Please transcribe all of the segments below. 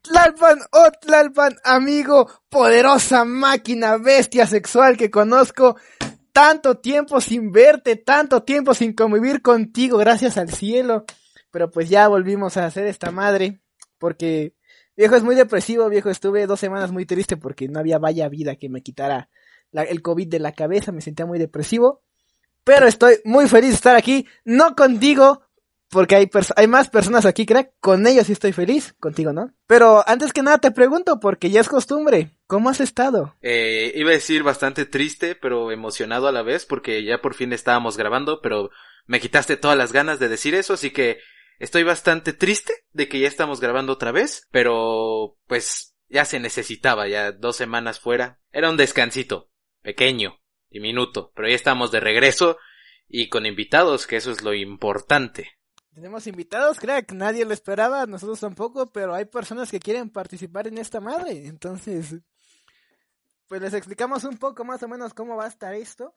Tlalpan, oh Tlalpan, amigo, poderosa máquina, bestia sexual que conozco. Tanto tiempo sin verte, tanto tiempo sin convivir contigo, gracias al cielo. Pero pues ya volvimos a hacer esta madre, porque viejo es muy depresivo, viejo. Estuve dos semanas muy triste porque no había vaya vida que me quitara el COVID de la cabeza, me sentía muy depresivo. Pero estoy muy feliz de estar aquí, no contigo, porque hay, hay más personas aquí, crack. Con ellos sí estoy feliz, contigo no. Pero antes que nada te pregunto, porque ya es costumbre, ¿cómo has estado? Eh, iba a decir bastante triste, pero emocionado a la vez, porque ya por fin estábamos grabando, pero me quitaste todas las ganas de decir eso, así que estoy bastante triste de que ya estamos grabando otra vez, pero pues ya se necesitaba, ya dos semanas fuera. Era un descansito, pequeño, diminuto, pero ya estamos de regreso y con invitados, que eso es lo importante. Tenemos invitados, crack, nadie lo esperaba, nosotros tampoco, pero hay personas que quieren participar en esta madre, entonces, pues les explicamos un poco más o menos cómo va a estar esto.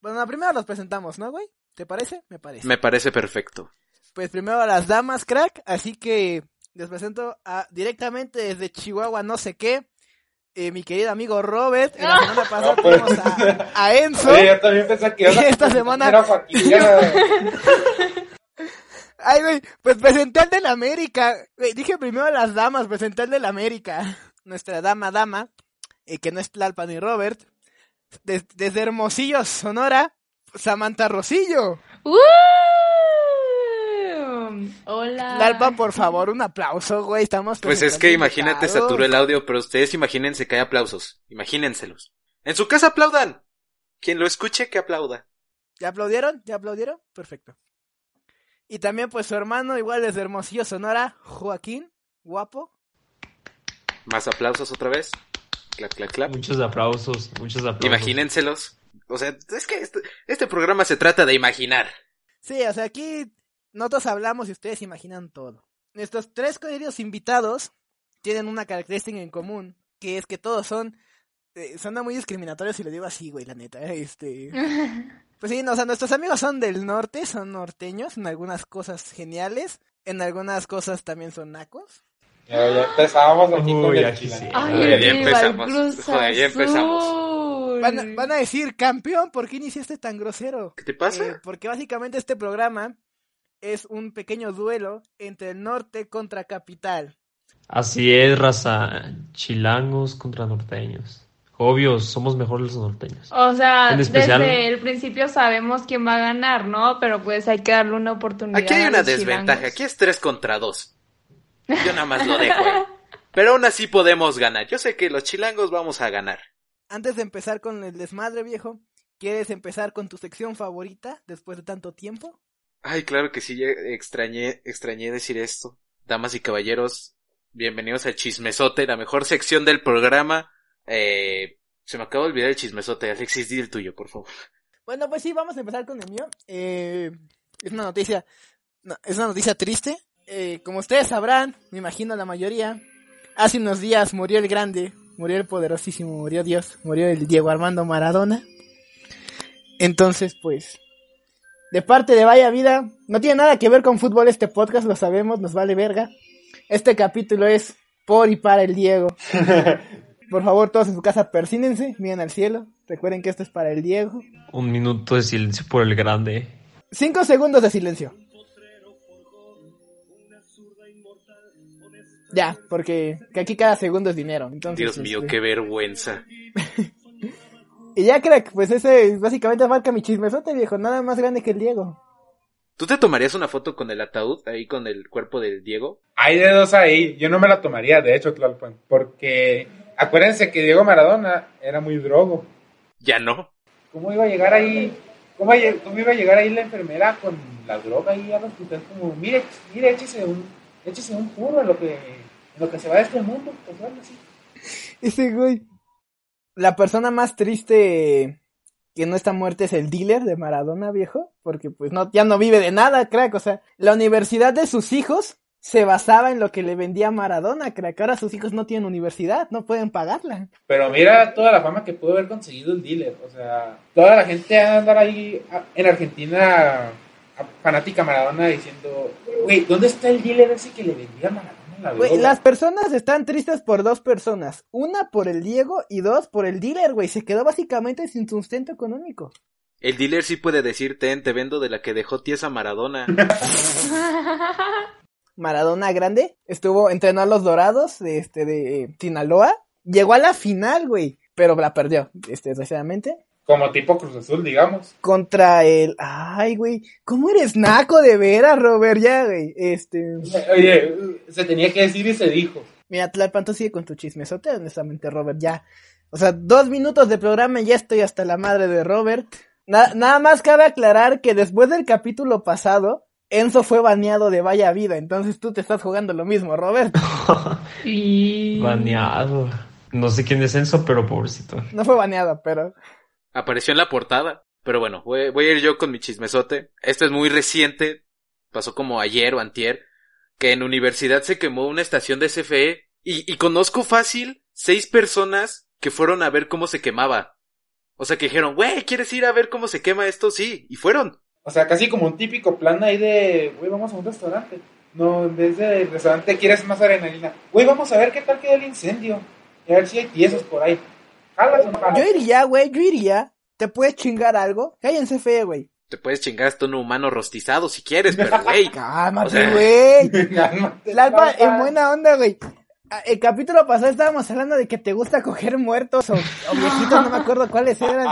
Bueno, primero los presentamos, ¿no, güey? ¿Te parece? Me parece. Me parece perfecto. Pues primero a las damas, crack, así que les presento a, directamente desde Chihuahua, no sé qué, eh, mi querido amigo Robert. En la semana pasada No, pues. tuvimos a, a Enzo. Yo también pensé que a Esta semana- era Joaquín, ya- Ay, güey, pues presenté al del América. Güey, dije primero a las damas, presenté al del América. Nuestra dama, dama, eh, que no es Tlalpa ni Robert. Des- desde Hermosillo, Sonora, Samantha Rosillo. ¡Uh! Hola. Tlalpa, por favor, un aplauso, güey. Estamos Pues es que imagínate, invitados. saturó el audio, pero ustedes imagínense que hay aplausos. Imagínenselos. En su casa aplaudan. Quien lo escuche, que aplauda. ¿Ya aplaudieron? ¿Ya aplaudieron? Perfecto. Y también, pues, su hermano, igual desde Hermosillo, Sonora, Joaquín, guapo. Más aplausos otra vez. Clap, clap, clap. Muchos aplausos, muchos aplausos. Imagínenselos. O sea, es que este, este programa se trata de imaginar. Sí, o sea, aquí nosotros hablamos y ustedes imaginan todo. Nuestros tres queridos invitados tienen una característica en común, que es que todos son, eh, son muy discriminatorios si lo digo así, güey, la neta, eh, este... Pues sí, no, o sea, nuestros amigos son del norte, son norteños, en algunas cosas geniales, en algunas cosas también son nacos. Ya, ya empezamos aquí con Uy, el aquí chile. sí. Ay, ya empezamos. Joder, ya empezamos. Azul. Van, a- van a decir, campeón, ¿por qué iniciaste tan grosero? ¿Qué te pasa? Eh, porque básicamente este programa es un pequeño duelo entre el norte contra capital. Así es, raza. Chilangos contra norteños. Obvio, somos mejores los norteños. O sea, En especial- desde el principio sabemos quién va a ganar, ¿no? Pero pues hay que darle una oportunidad. Aquí hay a una los desventaja. chilangos. Aquí es 3 contra 2. Yo nada más lo dejo. Pero aún así podemos ganar. Yo sé que los chilangos vamos a ganar. Antes de empezar con el desmadre, viejo, ¿quieres empezar con tu sección favorita después de tanto tiempo? Ay, claro que sí, extrañé, extrañé decir esto. Damas y caballeros, bienvenidos al Chismesote, la mejor sección del programa. Eh, se me acaba de olvidar el chismesote. Alexis, di el tuyo, por favor. Bueno, pues sí, vamos a empezar con el mío. Eh, es una noticia, no, es una noticia triste. Eh, como ustedes sabrán, me imagino la mayoría, hace unos días murió el grande, murió el poderosísimo, murió Dios, murió el Diego Armando Maradona. Entonces, pues, de parte de Vaya Vida, no tiene nada que ver con fútbol este podcast, lo sabemos, nos vale verga. Este capítulo es por y para el Diego. Por favor, todos en su casa persínense, miren al cielo. Recuerden que esto es para el Diego. Un minuto de silencio por el grande. Cinco segundos de silencio. Ya, porque que aquí cada segundo es dinero. Entonces, Dios mío, este, qué vergüenza. Y ya, crack, pues ese básicamente marca mi chismesote, viejo. Nada más grande que el Diego. ¿Tú te tomarías una foto con el ataúd ahí con el cuerpo del Diego? Hay de dos ahí. Yo no me la tomaría, de hecho, Tlalpan. Porque acuérdense que Diego Maradona era muy drogo. Ya no. ¿Cómo iba a llegar ahí? ¿Cómo, cómo iba a llegar ahí la enfermera con la droga ahí al hospital? Como, mire, mire, échese un, échese un puro en lo que, en lo que se va de este mundo. Pues algo así. Ese güey. La persona más triste que no está muerta es el dealer de Maradona, viejo. Porque pues no, ya no vive de nada, crack. O sea, la universidad de sus hijos se basaba en lo que le vendía Maradona, crack. Ahora sus hijos no tienen universidad, no pueden pagarla. Pero mira toda la fama que pudo haber conseguido el dealer. O sea, toda la gente a andar ahí en Argentina, fanática Maradona, diciendo, güey, ¿dónde está el dealer ese que le vendía a Maradona la Güey, droga? las personas están tristes por dos personas. Una por el Diego y dos por el dealer, güey. Se quedó básicamente sin sustento económico. El dealer sí puede decir, ten, te vendo de la que dejó tiesa Maradona. Maradona grande, estuvo, entrenó a los Dorados de este de Sinaloa, llegó a la final, güey, pero la perdió, este, desgraciadamente, Como tipo Cruz Azul, digamos. contra el, ay, güey, ¿cómo eres naco de veras, Robert? Ya, güey, este, Oye, se tenía que decir y se dijo. mira, Tlalpan, tú sigue con tu chismesote, honestamente, Robert, ya, o sea, dos minutos de programa y ya estoy hasta la madre de Robert. Na- nada más cabe aclarar que después del capítulo pasado, Enzo fue baneado de Vaya Vida, entonces tú te estás jugando lo mismo, Robert. Y... Baneado. No sé quién es Enzo, pero pobrecito. No fue baneado, pero... Apareció en la portada. Pero bueno, voy, a ir yo con mi chismesote. Esto es muy reciente. Pasó como ayer o antier. Que en universidad se quemó una estación de CFE. Y, y conozco fácil seis personas que fueron a ver cómo se quemaba. O sea que dijeron, güey, ¿quieres ir a ver cómo se quema esto? Sí. Y fueron. O sea, casi como un típico plan ahí de, güey, vamos a un restaurante. No, en vez de restaurante quieres más adrenalina. Güey, vamos a ver qué tal queda el incendio. Y a ver si hay tiesos por ahí. ¿Jalas o no jalas? Yo iría, güey, yo iría. ¿Te puedes chingar algo? Cállense fe, güey. Te puedes chingar hasta un humano rostizado si quieres, pero güey. Cálmate, O sea- güey. Lalpa, Lalpa. en buena onda, güey. Ah, El capítulo pasado estábamos hablando de que te gusta coger muertos o, o viejitos, no me acuerdo cuáles eran.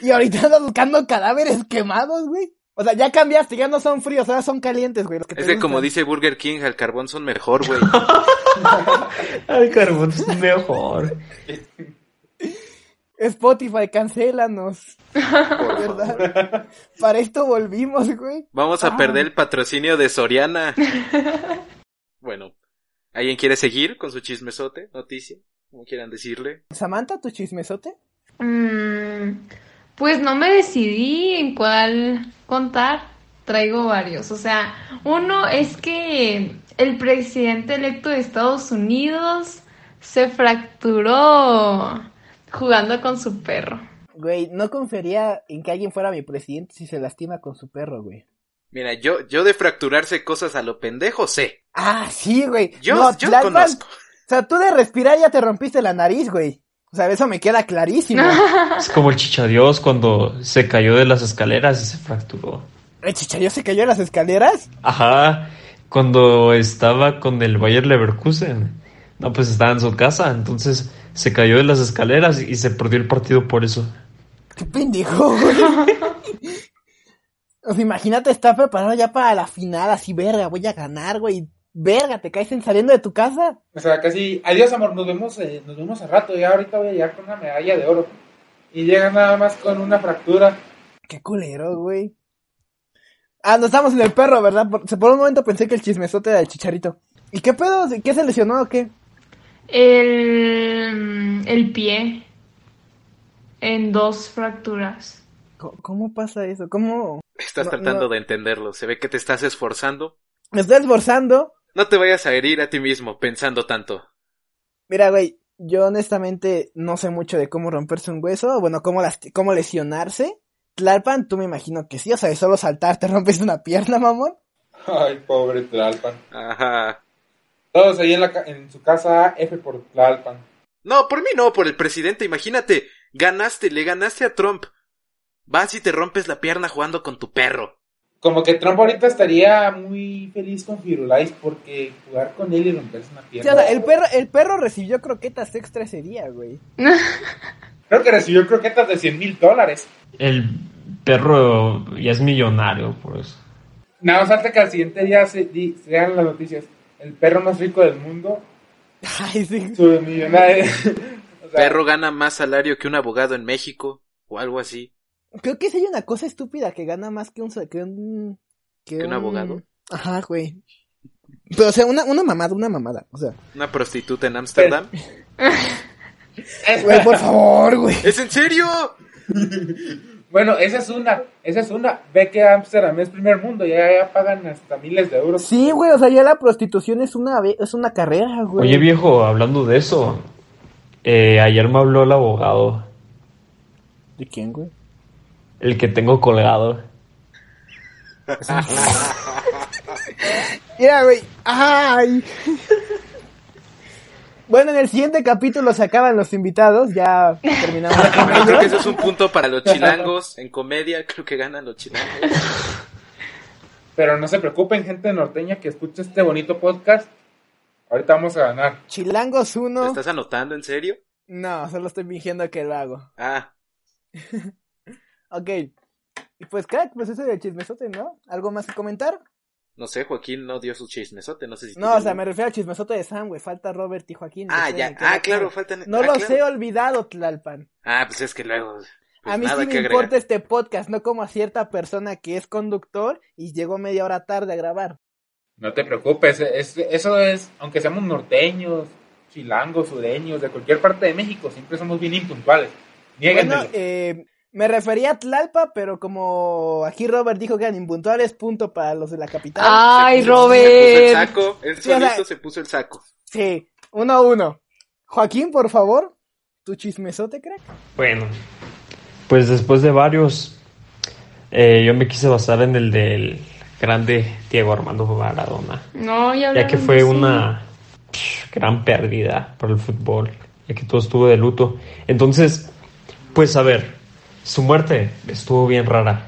Y ahorita andas buscando cadáveres quemados, güey. O sea, ya cambiaste, ya no son fríos, ahora son calientes, güey. Los que te Es que como dice Burger King, al carbón son mejor, güey. El carbón es mejor. Spotify, cancélanos. ¿Verdad? Para esto volvimos, güey. Vamos a Ah. perder el patrocinio de Soriana. bueno, ¿alguien quiere seguir con su chismesote, noticia? Como quieran decirle. Samantha, tu chismesote. Mm, pues no me decidí en cuál contar. Traigo varios. O sea, uno es que el presidente electo de Estados Unidos se fracturó jugando con su perro. Güey, no confiaría en que alguien fuera mi presidente si se lastima con su perro, güey. Mira, yo, yo de fracturarse cosas a lo pendejo sé. Ah, sí, güey. Yo, No, yo conozco. O sea, tú de respirar ya te rompiste la nariz, güey. O sea, eso me queda clarísimo. Es como el chichadios cuando se cayó de las escaleras y se fracturó. ¿El chichayo se cayó de las escaleras? Ajá, cuando estaba con el Bayer Leverkusen. No, pues estaba en su casa, entonces se cayó de las escaleras y se perdió el partido por eso. Qué pendejo, güey. O sea, imagínate estar preparado ya para la final, así, verga, voy a ganar, güey. Verga, te caes en saliendo de tu casa. O sea, casi, adiós amor, nos vemos, eh, nos vemos a rato. Ya ahorita voy a llegar con una medalla de oro. Y llega nada más con una fractura. Qué culero, güey. Ah, no estamos en el perro, ¿verdad? Por, por un momento pensé que el chismesote era el chicharito. ¿Y qué pedo? ¿Qué se lesionó o qué? El, el pie en dos fracturas. ¿Cómo, cómo pasa eso? ¿Cómo? Estás No, tratando no. de entenderlo. Se ve que te estás esforzando. Me estoy esforzando. No te vayas a herir a ti mismo pensando tanto. Mira, güey, yo honestamente no sé mucho de cómo romperse un hueso, bueno, cómo, cómo lesionarse. Tlalpan, tú me imagino que sí, o sea, de solo saltar te rompes una pierna, mamón. Ay, pobre Tlalpan. Ajá. Todos ahí en, la, ca- en su casa, F por Tlalpan. No, por mí no, por el presidente. Imagínate, ganaste, le ganaste a Trump. Vas y te rompes la pierna jugando con tu perro. Como que Trump ahorita estaría muy feliz con Firulais porque jugar con él y romperse una pierna. o sea, el perro, el perro recibió croquetas extra ese día, güey. Creo que recibió croquetas de 100 mil dólares. El perro ya es millonario, por eso. Nada más falta que al siguiente día se, di- se hagan las noticias. El perro más rico del mundo, Ay, sí. su millonario. O sea, Perro gana más salario que un abogado en México. o algo así. Creo que si hay una cosa estúpida que gana más que un... Que un, ¿Que un abogado? Ajá, güey. Pero, o sea, una, una mamada, una mamada. O sea, ¿Una prostituta en Ámsterdam? güey, por favor, güey. ¿Es en serio? Bueno, esa es una, esa es una. Ve que Amsterdam es primer mundo, ya, ya pagan hasta miles de euros. Sí, güey, o sea, ya la prostitución es una, ve- es una carrera, güey. Oye, viejo, hablando de eso, eh, ayer me habló el abogado, ¿De quién, güey? el que tengo colgado. Mira, güey. Ay. Bueno, en el siguiente capítulo se acaban los invitados, ya terminamos Bueno, creo que ese es un punto para los chilangos. En comedia creo que ganan los chilangos. Pero no se preocupen, gente norteña que escucha este bonito podcast. Ahorita vamos a ganar. Chilangos ¿Lo 1. estás anotando en serio? No, solo estoy fingiendo que lo hago. Ah, Ok. Y pues, crack, pues eso del chismesote, ¿no? ¿Algo más que comentar? No sé, Joaquín no dio su chismesote, no sé si... No, o sea, me refiero al chismesote de Sam, güey. Falta Robert y Joaquín. Ah, ya, ah, claro, faltan... No ah, los claro. he olvidado, Tlalpan. Ah, pues es que luego... pues a mí nada sí que me agregar. importa este podcast, no como a cierta persona que es conductor y llegó media hora tarde a grabar. No te preocupes, es- eso es, aunque seamos norteños, chilangos, sureños, de cualquier parte de México, siempre somos bien impuntuales. Bueno, eh, me refería a Tlalpa, pero como aquí Robert dijo que eran impuntuales, punto para los de la capital. Ay, Se puso el Robert. saco, él Sí, o sea- solito se puso el saco. Sí, uno a uno. Joaquín, por favor, tu chismesote, crack. Bueno, pues después de varios, eh, yo me quise basar en el del grande Diego Armando Maradona, No, ya ya que fue sí. una psh, gran pérdida para el fútbol, ya que todo estuvo de luto. Entonces, pues a ver, su muerte estuvo bien rara,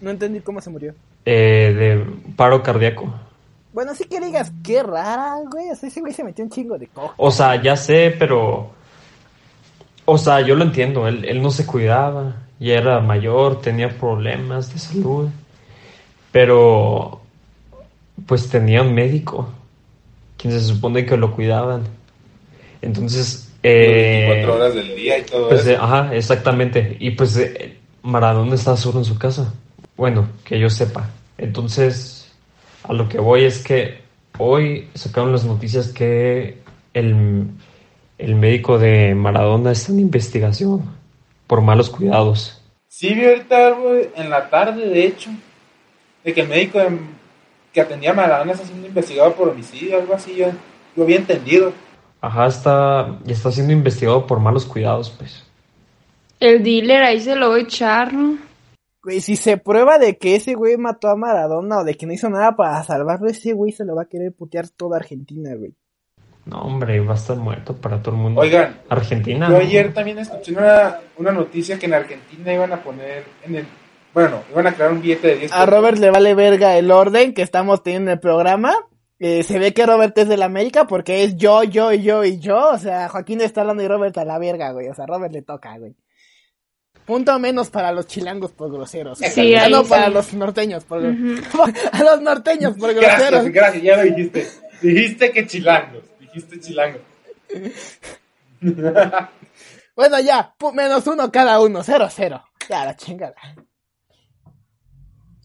No entendí cómo se murió. eh, de paro cardíaco. Bueno, sí que digas, qué rara, güey. O sea, ese güey se metió un chingo de cojo. O sea, ya sé, pero... O sea, yo lo entiendo, él, él no se cuidaba, ya era mayor, tenía problemas de salud, pero pues tenía un médico, quien se supone que lo cuidaban. Entonces, eh, 24 horas del día y todo pues, eso. eh, ajá, exactamente. Y pues eh, Maradona estaba solo en su casa. Bueno, que yo sepa. Entonces, a lo que voy es que hoy sacaron las noticias que el, el médico de Maradona está en investigación por malos cuidados. Sí, vi ahorita algo en la tarde, de hecho, de que el médico de- que atendía a Maradona está siendo investigado por homicidio, algo así, yo lo había entendido. Ajá, está, y está siendo investigado por malos cuidados, pues. El dealer ahí se lo voy a echar, ¿no? Güey, si se prueba de que ese güey mató a Maradona o de que no hizo nada para salvarlo, ese güey se lo va a querer putear toda Argentina, güey. No, hombre, va a estar muerto para todo el mundo. Oigan, Argentina. yo ¿no? ayer también escuché una, una noticia que en Argentina iban a poner en el... Bueno, iban a crear un billete de 10 A Robert le vale verga el orden que estamos teniendo en el programa. Eh, se ve que Robert es del América porque es yo, yo, yo y yo. O sea, Joaquín está hablando y Robert a la verga, güey. O sea, Robert le toca, güey. Punto menos para los chilangos por groseros. Sí, Ya no sí. para los norteños por Ujú. a los norteños por groseros. Gracias, gracias, ya lo dijiste. Dijiste que chilangos, dijiste chilangos. Bueno, ya, pu- menos uno cada uno, cero, cero. Ya, la chingada.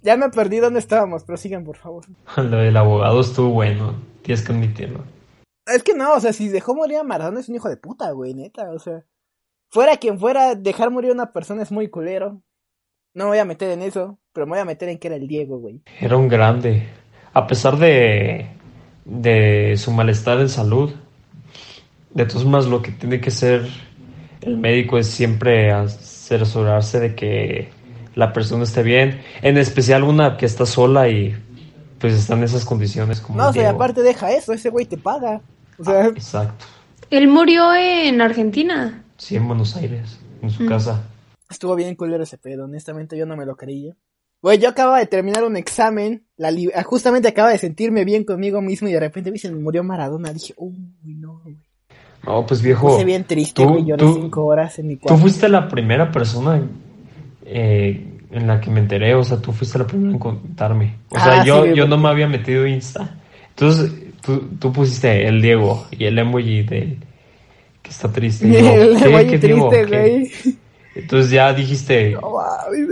Ya me perdí dónde estábamos, pero sigan, por favor. Lo del abogado estuvo bueno, tienes que admitirlo. Es que no, o sea, si dejó morir a Maradona es un hijo de puta, güey, neta, o sea. Fuera quien fuera, dejar morir a una persona es muy culero. No me voy a meter en eso, pero me voy a meter en que era el Diego, güey. Era un grande. A pesar de, de su malestar en salud, de todos modos lo que tiene que ser el médico es siempre asegurarse de que la persona esté bien. En especial una que está sola y pues está en esas condiciones como No, o sea, aparte deja eso, ese güey te paga. O sea, Exacto. Él murió en Argentina. Sí, en Buenos Aires, en su Mm. casa. estuvo bien culero ese pedo, honestamente yo no me lo creía. Güey, yo acababa de terminar un examen, la li- ah, justamente acaba de sentirme bien conmigo mismo y de repente me murió Maradona. Dije, uy, no, güey. No, pues Me viejo, puse bien triste, tú- güey, lloré tú- cinco horas en mi tú cuarto. fuiste la primera persona eh, en la que me enteré, o sea, tú fuiste la primera en contarme. O sea, Ah, yo, sí, yo no me había metido Insta. Entonces, tú, tú pusiste el Diego y el emoji de que está triste. Y yo, El ¿qué? güey ¿Qué Diego? triste. Entonces ya dijiste,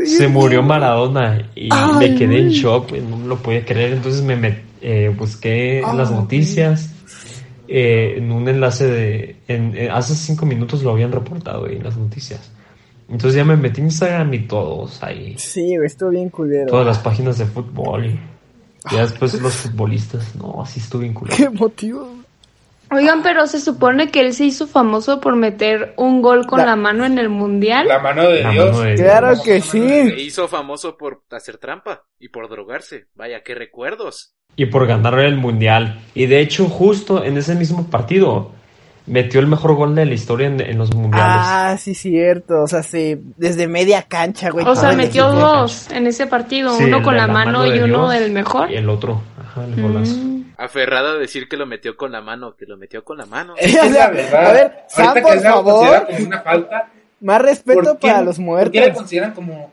se murió Maradona y Ay, me quedé en shock, no lo podía creer. Entonces me met- eh, busqué las Ah, noticias, eh, en un enlace de... En, en- hace cinco minutos lo habían reportado ahí en las noticias. Entonces ya me metí en Instagram y todos ahí, Sí, estuvo bien culero. todas las páginas de fútbol y ya después los futbolistas. No, así estuvo bien culero. Qué motivo. Oigan, pero se supone que él se hizo famoso por meter un gol con La- la, mano en el mundial. La mano de La Dios. mano de Claro Dios. que Se sí. hizo famoso por hacer trampa y por drogarse. Vaya, qué recuerdos. y por ganar el mundial. Y de hecho, justo en ese mismo partido, metió el mejor gol de la historia en, en los mundiales. Ah, sí, cierto. O sea, sí, desde media cancha, güey. o sea, metió dos en ese partido, Sí, uno con la mano y uno Dios del mejor. Y el otro, ajá, el golazo. Mm. Aferrado a decir que lo metió con la mano, que lo metió con la mano. Es la verdad. a ver, Sam, Ahorita por favor, como una falta, más respeto ¿por qué- para los ¿Por qué le muertos. consideran como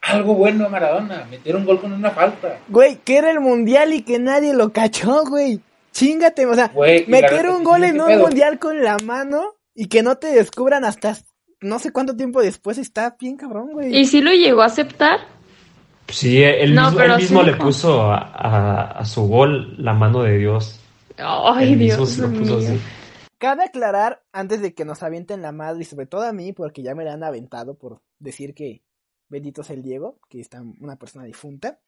algo bueno a Maradona? Meter un gol con una falta. Güey, que era el mundial y que nadie lo cachó, güey. Chingate, o sea, Güey, meter un gol ¿qué en un pedo? mundial con la mano y que no te descubran hasta no sé cuánto tiempo después está bien cabrón, güey. ¿Y si lo llegó a aceptar? Sí, él No, mismo, sí mismo le dijo. puso a, a- a su gol la mano de Dios. Ay, él mismo Dios se lo puso mío. así. Cabe aclarar, antes de que nos avienten la madre, y sobre todo a mí, porque ya me la han aventado por decir que bendito es el Diego, que está una persona difunta.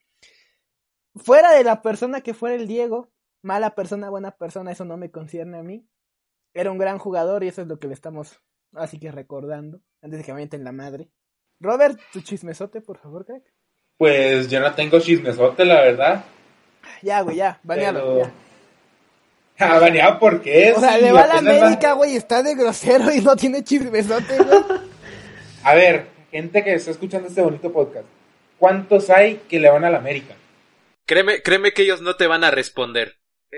Fuera de la persona que fuera el Diego, mala persona, buena persona, eso no me concierne a mí. Era un gran jugador y eso es lo que le estamos así que recordando, antes de que me avienten la madre. Robert, tu chismesote, por favor, crack. Pues yo no tengo chismesote, la verdad. Ya, güey, ya, Pero- ya. Ah, baneado porque es. O sea, le va a la va- América, güey, está de grosero y no tiene chismesote, güey. A ver, gente que está escuchando este bonito podcast. ¿Cuántos hay que le van a la América? Créeme, créeme que ellos no te van a responder.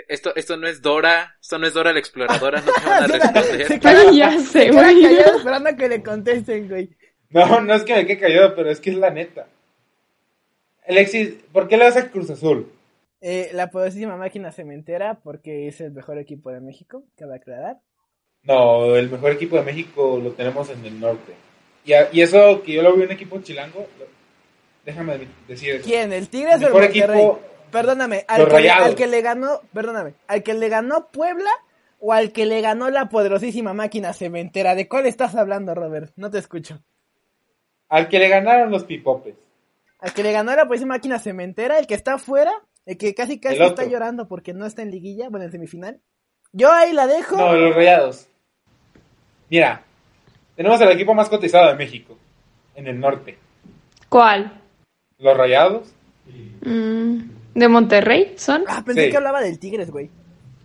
Esto, esto no es Dora, esto no es Dora la exploradora, no te van a Se queda- ya sé, se queda callado esperando a que le contesten, güey. No, no es que me quede callado, pero es que es la neta. Alexis, ¿por qué le vas a Cruz Azul? Eh, la poderosísima máquina cementera, porque es el mejor equipo de México, cabe aclarar. No, el mejor equipo de México lo tenemos en el norte. Y, a- y eso que yo lo vi un equipo chilango, lo- déjame decir eso. ¿Quién? ¿El Tigres o el Mejor Monterrey? equipo- Perdóname, al que, le, Rayados. al que le ganó, perdóname, al que le ganó Puebla o al que le ganó la poderosísima máquina cementera. ¿De cuál estás hablando, Robert? No te escucho. Al que le ganaron los pipopes. Al que le ganó la poderosísima máquina cementera, el que está afuera, el que casi casi está llorando porque no está en liguilla, bueno, en semifinal. Yo ahí la dejo. No, los rayados. Mira, tenemos el equipo más cotizado de México, en el norte. ¿Cuál? Los rayados. Mm, ¿De Monterrey son? Ah, pensé Sí. que hablaba del Tigres, güey.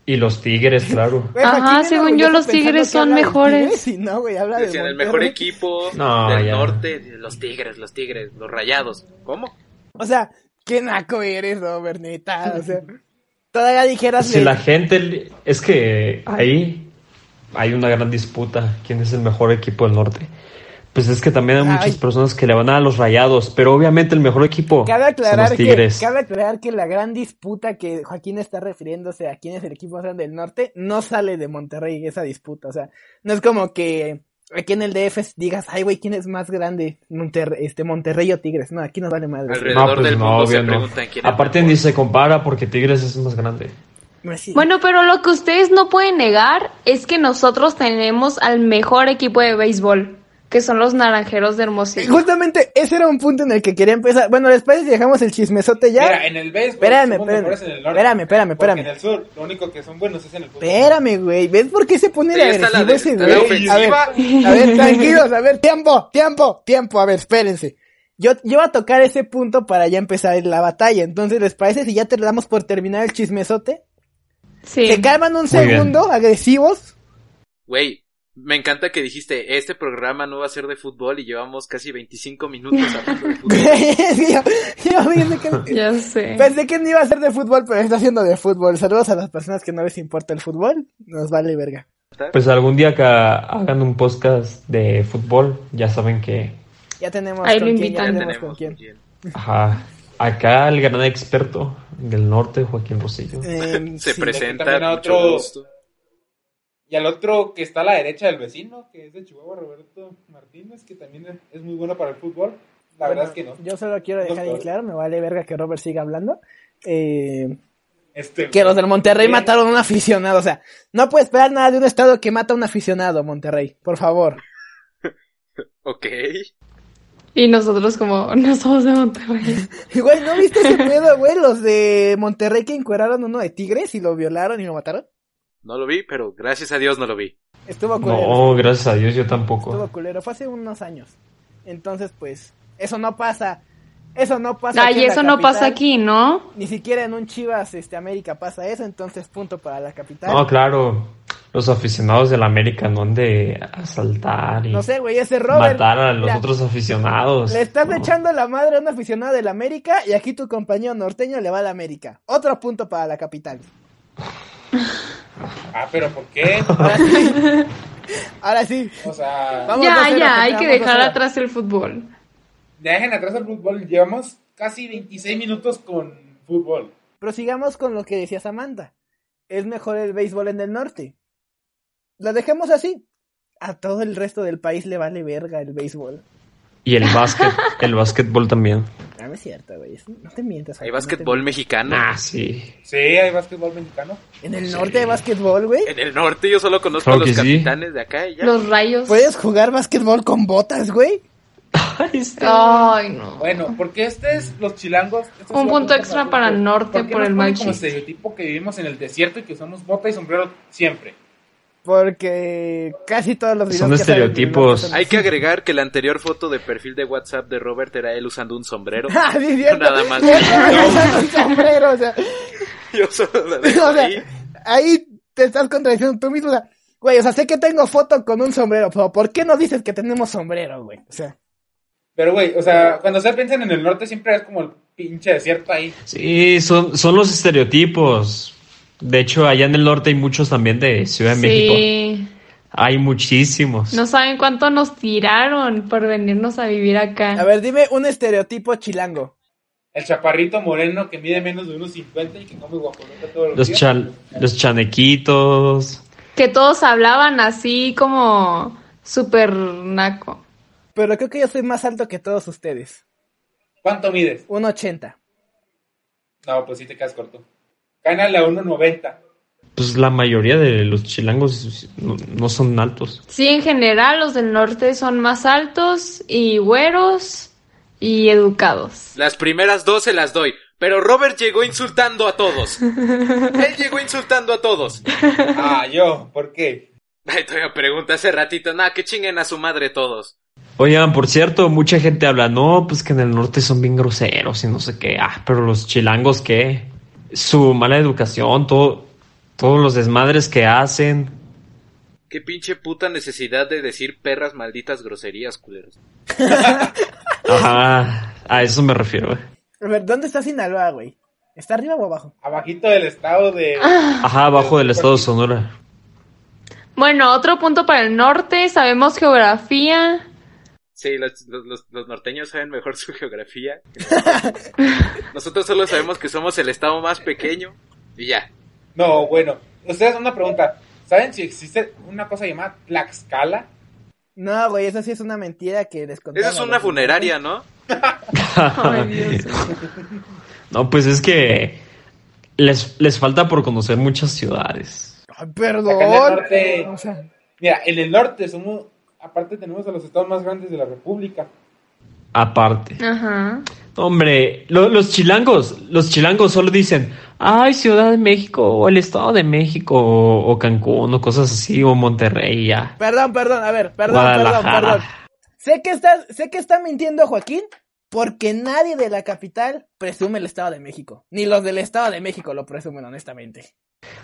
Y los Tigres, claro. Ajá, según yo, los Tigres son mejores. Tigres y no, güey, habla de Decían el mejor equipo No, del ya. norte, los tigres, los tigres, los rayados. ¿Cómo? O sea, qué naco eres, Robert, neta. O sea, todavía dijeras. Si la gente... Es que ahí hay una gran disputa. ¿Quién es el mejor equipo del norte? Pues es que también hay muchas Ay. personas que le van a los rayados. Pero obviamente el mejor equipo Cabe son aclarar, los que, Tigres. cabe aclarar que la gran disputa que Joaquín está refiriéndose a quién es el equipo más grande del norte no sale de Monterrey esa disputa. O sea, no es como que aquí en el DF digas, ay, güey, ¿quién es más grande? Monterrey, este, Monterrey o Tigres. No, aquí nos vale madre. Alrededor No, pues del no, mundo se no. preguntan quién es Aparte ni se compara porque Tigres es más grande. Sí. Bueno, pero lo que ustedes no pueden negar es que nosotros tenemos al mejor equipo de béisbol, que son los Naranjeros de Y Hermosillo. Justamente ese era un punto en el que quería empezar. Bueno, después dejamos el chismesote ya. Mira, en el béisbol Espérame, espérame. mejores en el norte. Espérame, espérame, espérame. en el sur, lo único que son buenos es en el fútbol. Espérame, güey. ¿Ves por qué se pone de agresivo de- ese güey? A ver, a ver, tranquilos, a ver, tiempo, tiempo, tiempo, a ver, espérense. Yo, yo voy a tocar ese punto para ya empezar la batalla. Entonces, ¿les parece si ya te damos por terminar el chismesote? Sí. Se calman un Muy bien. segundo, agresivos. Güey, me encanta que dijiste, este programa no va a ser de fútbol y llevamos casi 25 minutos hablando de fútbol. yo, yo que, Ya sé. pensé que no iba a ser de fútbol, pero está haciendo de fútbol. Saludos a las personas que no les importa el fútbol. Nos vale verga. Pues algún día que hagan un podcast de fútbol, ya saben que Ya tenemos Ahí con lo quién, ya invitan. tenemos con quién. ajá, acá el gran experto del norte, Joaquín Rosillo. Eh, Se sí. presenta, otro- gusto. Y al otro que está a la derecha del vecino, que es de Chihuahua, Roberto Martínez, que también es- muy bueno para el fútbol. La verdad es que no. Yo solo quiero dejar Dos, claro, me vale verga que Robert siga hablando. Eh, Este, que los del Monterrey mataron a un aficionado. O sea, no puede esperar nada de un estado que mata a un aficionado, Monterrey. Por favor. Ok. Y nosotros como, no somos de Monterrey. Y, Güey, ¿no viste ese pedo, güey? Los de Monterrey que encueraron uno de tigres y lo violaron y lo mataron. No lo vi, pero gracias a Dios no lo vi. Estuvo culero. No, gracias a Dios yo Estuvo tampoco. culero. Fue hace unos años. Entonces, pues, eso no pasa. Eso no pasa. aquí Ay, en la eso no pasa aquí, ¿no? Ni siquiera en un Chivas este, América pasa eso. Entonces, punto para la capital. No, claro. Los aficionados del América no han de asaltar y No sé, güey, ese Robert. matar a los otros aficionados. Le estás No. echando la madre a un aficionado del América y aquí tu compañero norteño le va al América. Otro punto para la capital. Ah, pero ¿por qué? Ahora sí. Ahora sí. O sea, Vamos Ya, 2-0, ya, hay que dejar 2-0. atrás el fútbol. dejen atrás el fútbol. Llevamos casi 26 minutos con fútbol. Prosigamos con lo que decía Samantha. Es mejor el béisbol en el norte. Lo dejemos así. A todo el resto del país le vale verga el béisbol. Y el básquet, el básquetbol también. Ah, no es cierto, güey. No te mientas. Hay no básquetbol mexicano. Ah, sí. Sí, hay básquetbol mexicano. En el norte hay básquetbol, güey. En el norte yo solo conozco Claro a los que sí. capitanes de acá y ya. Los rayos. Puedes jugar básquetbol con botas, güey. Ay, no. Bueno, porque este es los chilangos. este es Un punto extra para el norte ¿por por el mal como estereotipo que vivimos en el desierto y que usamos bota y sombrero siempre. Porque casi todos los videos Son que estereotipos. Hay que agregar que la anterior foto de perfil de WhatsApp de Robert era él usando un sombrero. Ah, sí. Nada más. un sombrero, o sea, Yo solo la o dejo sea, ahí. ahí te estás contradiciendo tú mismo, o sea, güey, o sea, sé que tengo foto con un sombrero, pero ¿por qué no dices que tenemos sombrero, güey? O sea, Pero, güey, o sea, cuando se piensan en el norte siempre es como el pinche desierto ahí. Sí, son, son los estereotipos. De hecho, allá en el norte hay muchos también de Ciudad de México. Sí. Hay muchísimos. No saben cuánto nos tiraron por venirnos a vivir acá. a ver, dime un estereotipo chilango. El chaparrito moreno que mide menos de unos 50 y que come guajolota todos los, Los, días. chal- los chanequitos. Que todos hablaban así como súper naco. Pero creo que yo soy más alto que todos ustedes. ¿Cuánto mides? 1.80. No, pues sí te quedas corto. Cállale a 1.90. Pues la mayoría de los chilangos no, no son altos. Sí, en general los del norte son más altos y güeros y educados. Las primeras dos se las doy. Pero Robert llegó insultando a todos. Él llegó insultando a todos. Ah, yo, ¿por qué? Ay, todavía pregunta hace ratito. Nada, que chinguen a su madre todos. Oigan, por cierto, mucha gente habla, no, pues que en el norte son bien groseros y no sé qué. Ah, pero los chilangos, ¿qué? Su mala educación, todo, todos los desmadres que hacen. Qué pinche puta necesidad de decir perras malditas groserías, culeros. Ajá, a eso me refiero. A ver, ¿dónde está Sinaloa, güey? ¿Está arriba o abajo? Abajito del estado de... Ajá, abajo del estado de Sonora. Bueno, otro punto para el norte, sabemos geografía. Sí, los, los, los- los norteños saben mejor su geografía. Nosotros solo sabemos que somos el estado más pequeño y ya. No, bueno. Ustedes una pregunta. ¿Saben si existe una cosa llamada Tlaxcala? No, güey, eso sí es una mentira que les contaron Esa es una funeraria, ¿no? Ay, Dios. No, pues es que les, les falta por conocer muchas ciudades. Ay, perdón. Acá en el norte- O sea, Mira, en el norte somos... Aparte tenemos a los estados más grandes de la república. Aparte. Ajá. Hombre, lo- los chilangos, los chilangos solo dicen, ay, Ciudad de México, o el Estado de México, o, o Cancún, o cosas así, o Monterrey, ya. perdón, perdón, a ver, perdón, perdón, perdón. Sé que estás, sé que está mintiendo Joaquín, porque nadie de la capital presume el Estado de México. Ni los del Estado de México lo presumen, honestamente.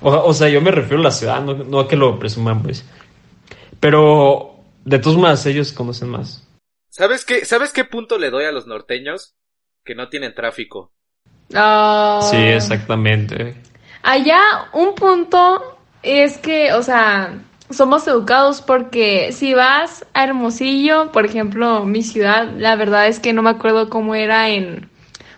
O, o sea, yo me refiero a la ciudad, no, no a que lo presuman, pues. Pero, de todos modos, ellos conocen más. ¿Sabes qué, ¿Sabes qué punto le doy a los norteños? Que no tienen tráfico. Ah. Sí, exactamente. Allá un punto es que, o sea, somos educados porque si vas a Hermosillo, por ejemplo, mi ciudad, la verdad es que no me acuerdo cómo era en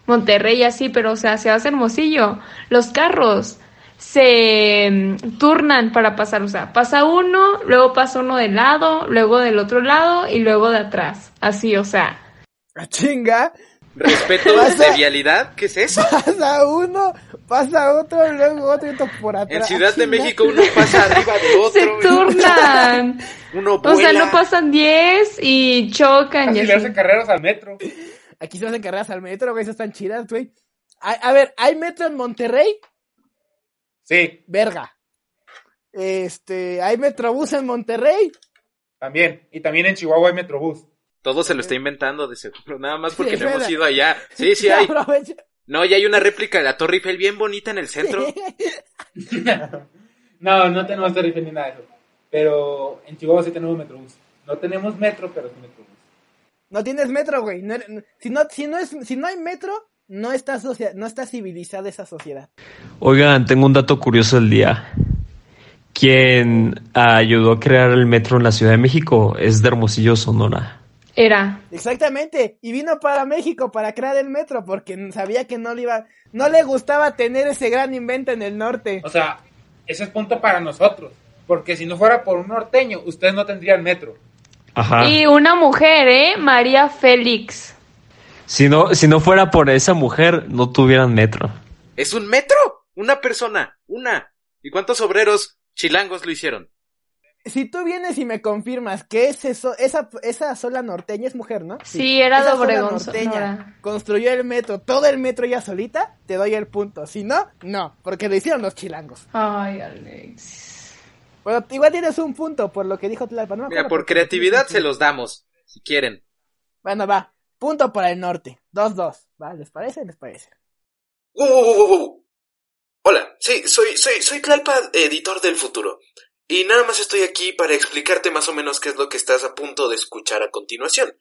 Monterrey y así, pero o sea, si vas a Hermosillo, los carros se mm, turnan para pasar, o sea, pasa uno, luego pasa uno del lado, luego del otro lado y luego de atrás. Así, o sea, ¡A chinga! ¿Respeto Pasa- de vialidad? ¿Qué es eso? Pasa uno, pasa otro, luego otro y otro por atrás. En Ciudad de. México uno pasa arriba de se otro. turnan. Uno O sea, vuela. no pasan 10 y chocan y Así le hacen carreras al metro. Aquí se hacen carreras al metro, güey, esas están chidas, güey. A, a ver, ¿hay metro en Monterrey? Sí, Verga. Este, ¿hay metrobús en Monterrey? también. Y también en Chihuahua hay Metrobús. Todo se lo está inventando de seguro, nada más porque Sí, no hemos ido allá. Sí, sí hay. No, y hay una réplica de la Torre Eiffel bien bonita en el centro. no, no tenemos tarifa ni nada de eso. Pero en Chihuahua sí tenemos Metrobús. No tenemos metro, pero sí Metrobús. No tienes metro, güey. No, no- si, no, si, no es, si no hay metro, no está, socia- no está civilizada esa sociedad. Oigan, tengo un dato curioso del día. Quien ayudó a crear el metro en la Ciudad de México es de Hermosillo, Sonora. Era. Exactamente. Y vino para México para crear el metro porque sabía que no le iba, no le gustaba tener ese gran invento en el norte. O sea, ese es punto para nosotros. Porque si no fuera por un norteño, ustedes no tendrían metro. Ajá. Y una mujer, ¿eh? María Félix. Si no, si no fuera por esa mujer, no tuvieran metro. ¿Es un metro? Una persona. Una. ¿Y cuántos obreros chilangos lo hicieron? Si tú vienes y me confirmas que es eso, esa, esa sola norteña es mujer, ¿no? Sí, era Esa sola Obregón, norteña Sonora. construyó el metro, todo el metro ya solita, te doy el punto. Si no, no, porque lo hicieron los chilangos. Ay, Alex. Bueno, igual tienes un punto por lo que dijo Tlalpan. No Mira, por creatividad se los damos, si quieren. Bueno, va. Punto para el norte. 2-2. ¿Va? ¿Les parece? ¿Les parece? Uh, uh, uh, uh. Hola, sí, soy, soy, soy Tlalpa, editor del futuro. Y nada más estoy aquí para explicarte más o menos qué es lo que estás a punto de escuchar a continuación.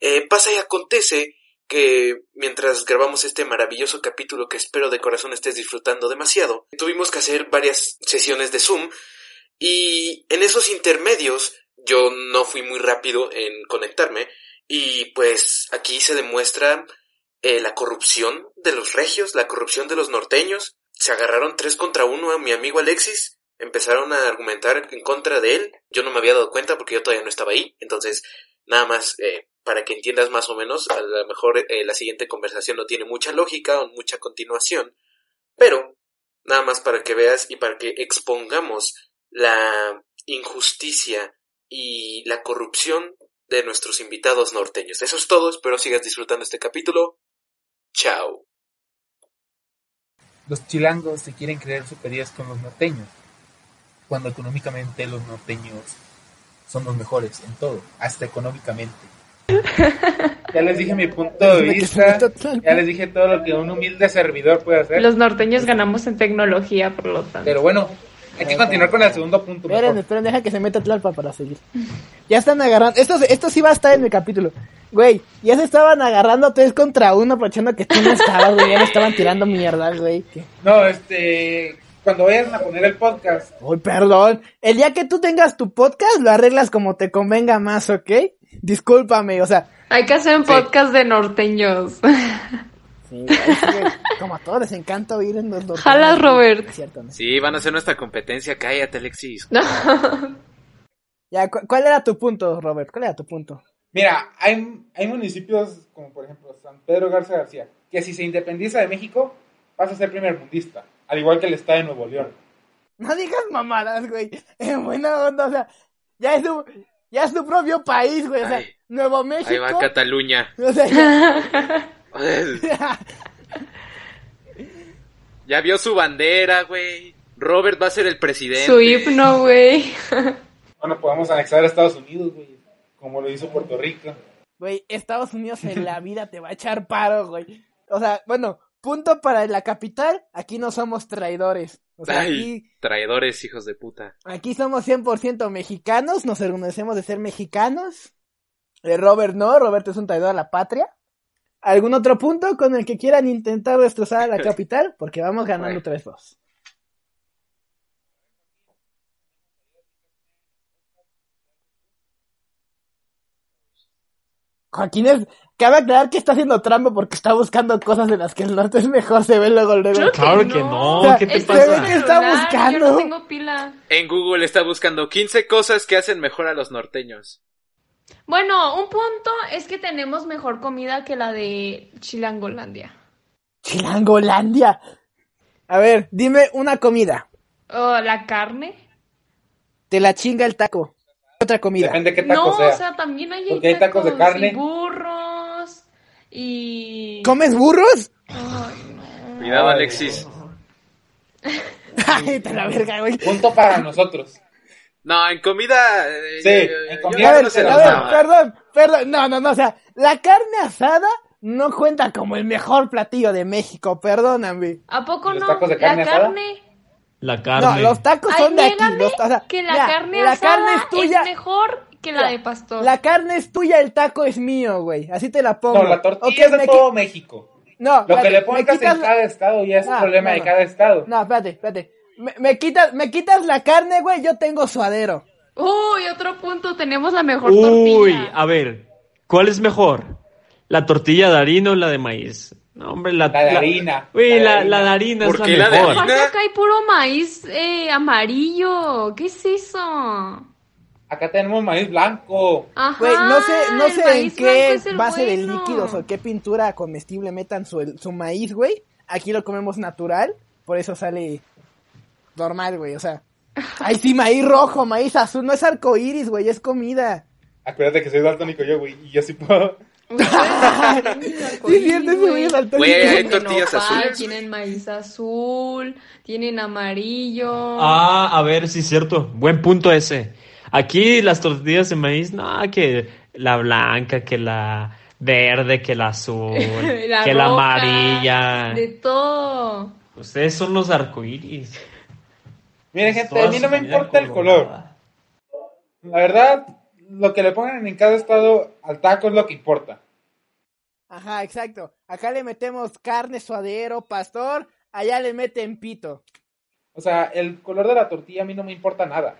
Eh, pasa y acontece que mientras grabamos este maravilloso capítulo que espero de corazón estés disfrutando demasiado, tuvimos que hacer varias sesiones de Zoom y en esos intermedios yo no fui muy rápido en conectarme y pues aquí se demuestra eh, la corrupción de los regios, la corrupción de los norteños. Se agarraron tres contra uno a mi amigo Alexis, empezaron a argumentar en contra de él. Yo no me había dado cuenta porque yo todavía no estaba ahí, entonces nada más eh, para que entiendas más o menos, a lo mejor eh, la siguiente conversación no tiene mucha lógica o mucha continuación, pero nada más para que veas y para que expongamos la injusticia y la corrupción de nuestros invitados norteños. Eso es todo, espero sigas disfrutando este capítulo. Chao. Los chilangos se quieren creer superiores con los norteños. Cuando económicamente los norteños son los mejores en todo, hasta económicamente. Ya les dije mi punto de vista, ya les dije todo lo que un humilde servidor puede hacer. Los norteños ganamos en tecnología, por lo tanto. Pero bueno, hay que continuar con el segundo punto. Esperen, mejor. esperen, deja que se meta Tlalpa para seguir. Ya están agarrando. Esto, esto sí va a estar en el capítulo. Güey, ya se estaban agarrando tres contra uno, aprovechando que tú no estabas, güey. Ya me estaban tirando mierda, güey. ¿Qué? No, este, cuando vayan a poner el podcast, Uy, perdón. El día que tú tengas tu podcast, lo arreglas como te convenga más, ¿ok? Discúlpame, o sea. Hay que hacer un Sí. podcast de norteños. Sí, güey. como a todos les encanta oír en los dos. Jalas, Robert. Cierto, ¿no? Sí, van a hacer nuestra competencia. Cállate, Alexis. No. Ya, ¿cu- ¿cuál era tu punto, Robert? ¿Cuál era tu punto? mira, hay, hay municipios como por ejemplo San Pedro Garza García, que si se independiza de México, pasa a ser primer mundista, al igual que el estado de Nuevo León. No digas mamadas, güey. En buena onda, o sea, ya es su, ya es su propio país, güey. O sea, Ay. Nuevo Ahí México. va Cataluña. O sea, ya- Ya vio su bandera, güey. Robert va a ser el presidente. Su himno, güey. Bueno, podemos anexar a Estados Unidos, güey, como lo hizo Puerto Rico. Güey, Estados Unidos en la vida te va a echar paro, güey. O sea, bueno, punto para la capital. Aquí no somos traidores. O sea, Ay, aquí, traidores, hijos de puta. aquí somos 100% mexicanos. Nos orgullecemos de ser mexicanos. Eh, Robert no, Robert es un traidor a la patria. ¿Algún otro punto con el que quieran intentar destrozar a la capital? Porque vamos ganando Bueno. 3-2. Joaquín es, cabe aclarar que está haciendo trampa porque está buscando cosas de las que el norte es mejor, se ve luego luego. Claro que no, O sea, ¿qué te se ve pasa? que está Yo buscando. no tengo pila. En Google está buscando 15 cosas que hacen mejor a los norteños. Bueno, un punto es que tenemos mejor comida que la de Chilangolandia. Chilangolandia. A ver, dime una comida. Oh, la carne. Te la chinga el taco. Otra comida. Depende qué taco No, sea. o sea, también hay, Porque hay tacos de carne. y burros y... ¿Comes burros? Ay, no. Cuidado, Alexis. Ay, te la verga, güey. Punto para nosotros. No, en comida. eh, Sí, yo- en comida no se a los ver, daba. perdón, perdón, no, no, no, o sea, la carne asada no cuenta como el mejor platillo de México, perdóname. ¿A poco ¿Y los no? tacos de carne la asada? carne. La No, carne. los tacos Ay, son de aquí. los- o sea, que la mira, carne la asada carne es tuya. mejor que la de pastor. La carne es tuya, el taco es mío, güey. Así te la pongo. No, la tortilla Ok, es de me todo México. No, Lo que le pongas quitas en la- cada estado ya es No, problema no, de cada estado. No, espérate, espérate. Me, me quitas, me quitas la carne, güey, yo tengo suadero. Uy, otro punto, tenemos la mejor Uy, tortilla. a ver, ¿cuál es mejor? ¿La tortilla de harina o la de maíz? No, hombre, la, La de harina. Uy, La la, de de harina. ¿Por es la qué la de mejor. harina? Aparte acá hay puro maíz eh, amarillo. ¿Qué es eso? Acá tenemos maíz blanco. Ajá. Güey, no sé, no sé en qué base de bueno. líquidos o qué pintura comestible metan su, su maíz, güey. Aquí lo comemos natural, por eso sale normal, güey, o sea. Ay, sí, maíz rojo, maíz azul, no es arcoíris, güey, es comida. Acuérdate que soy daltónico yo, güey, y yo sí puedo. Sí, cierto, ese güey es daltónico. Güey, hay Tienen tortillas nopal, azules. Tienen maíz azul, tienen amarillo. Ah, a ver, sí, cierto. Buen punto ese. Aquí las tortillas de maíz, no, que la blanca, que la verde, que la azul, La que la amarilla. De todo. Ustedes son los arcoíris. Miren, gente, a mí no me importa el color. La verdad, lo que le pongan en cada estado al taco es lo que importa. Ajá, exacto. Acá le metemos carne, suadero, pastor, allá le meten pito. O sea, el color de la tortilla a mí no me importa nada.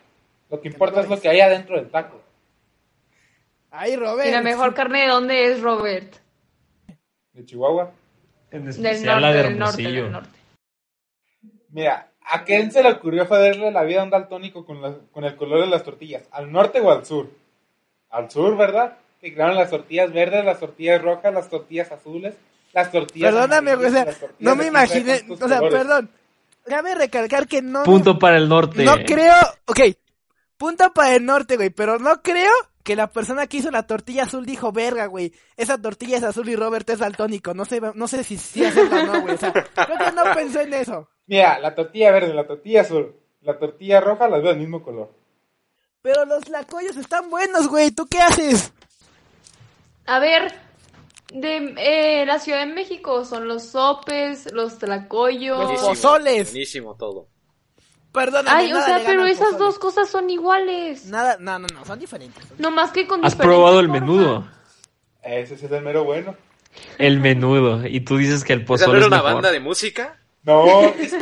Lo que importa es lo que hay adentro del taco. Ay, Robert. ¿Y la mejor carne de dónde es, Robert? De Chihuahua. En Del especial norte, la de del norte, Hermosillo. del norte. Mira, ¿a quién se le ocurrió joderle la vida a un daltónico con, la- con el color de las tortillas? ¿Al norte o al sur? Al sur, ¿verdad? Que crearon las tortillas verdes, las tortillas rojas, las tortillas azules, las tortillas Perdóname, güey, o sea, no me imaginé, o sea, colores. perdón. Cabe recalcar que no... Punto para el norte. No creo, ok, punto para el norte, güey, pero no creo que la persona que hizo la tortilla azul dijo, verga, güey, esa tortilla es azul y Robert es daltónico, no sé, no sé si sí hacerlo o no, güey, o sea, creo que no pensó en eso. Mira, la tortilla verde, la tortilla azul, la tortilla roja las veo del mismo color. Pero los lacoyos están buenos, güey, ¿tú qué haces? A ver, de eh, la Ciudad de México son los sopes, los tlacoyos. Los pozoles. Buenísimo todo. Perdóname, Ay, o sea, pero esas pozole. dos cosas son iguales. Nada, no, no, no, son diferentes. No más que con ¿Has probado el forma. menudo? Ese es el mero bueno. El menudo. Y tú dices que el ¿Esa no pozole era es una mejor. banda de música? No, es,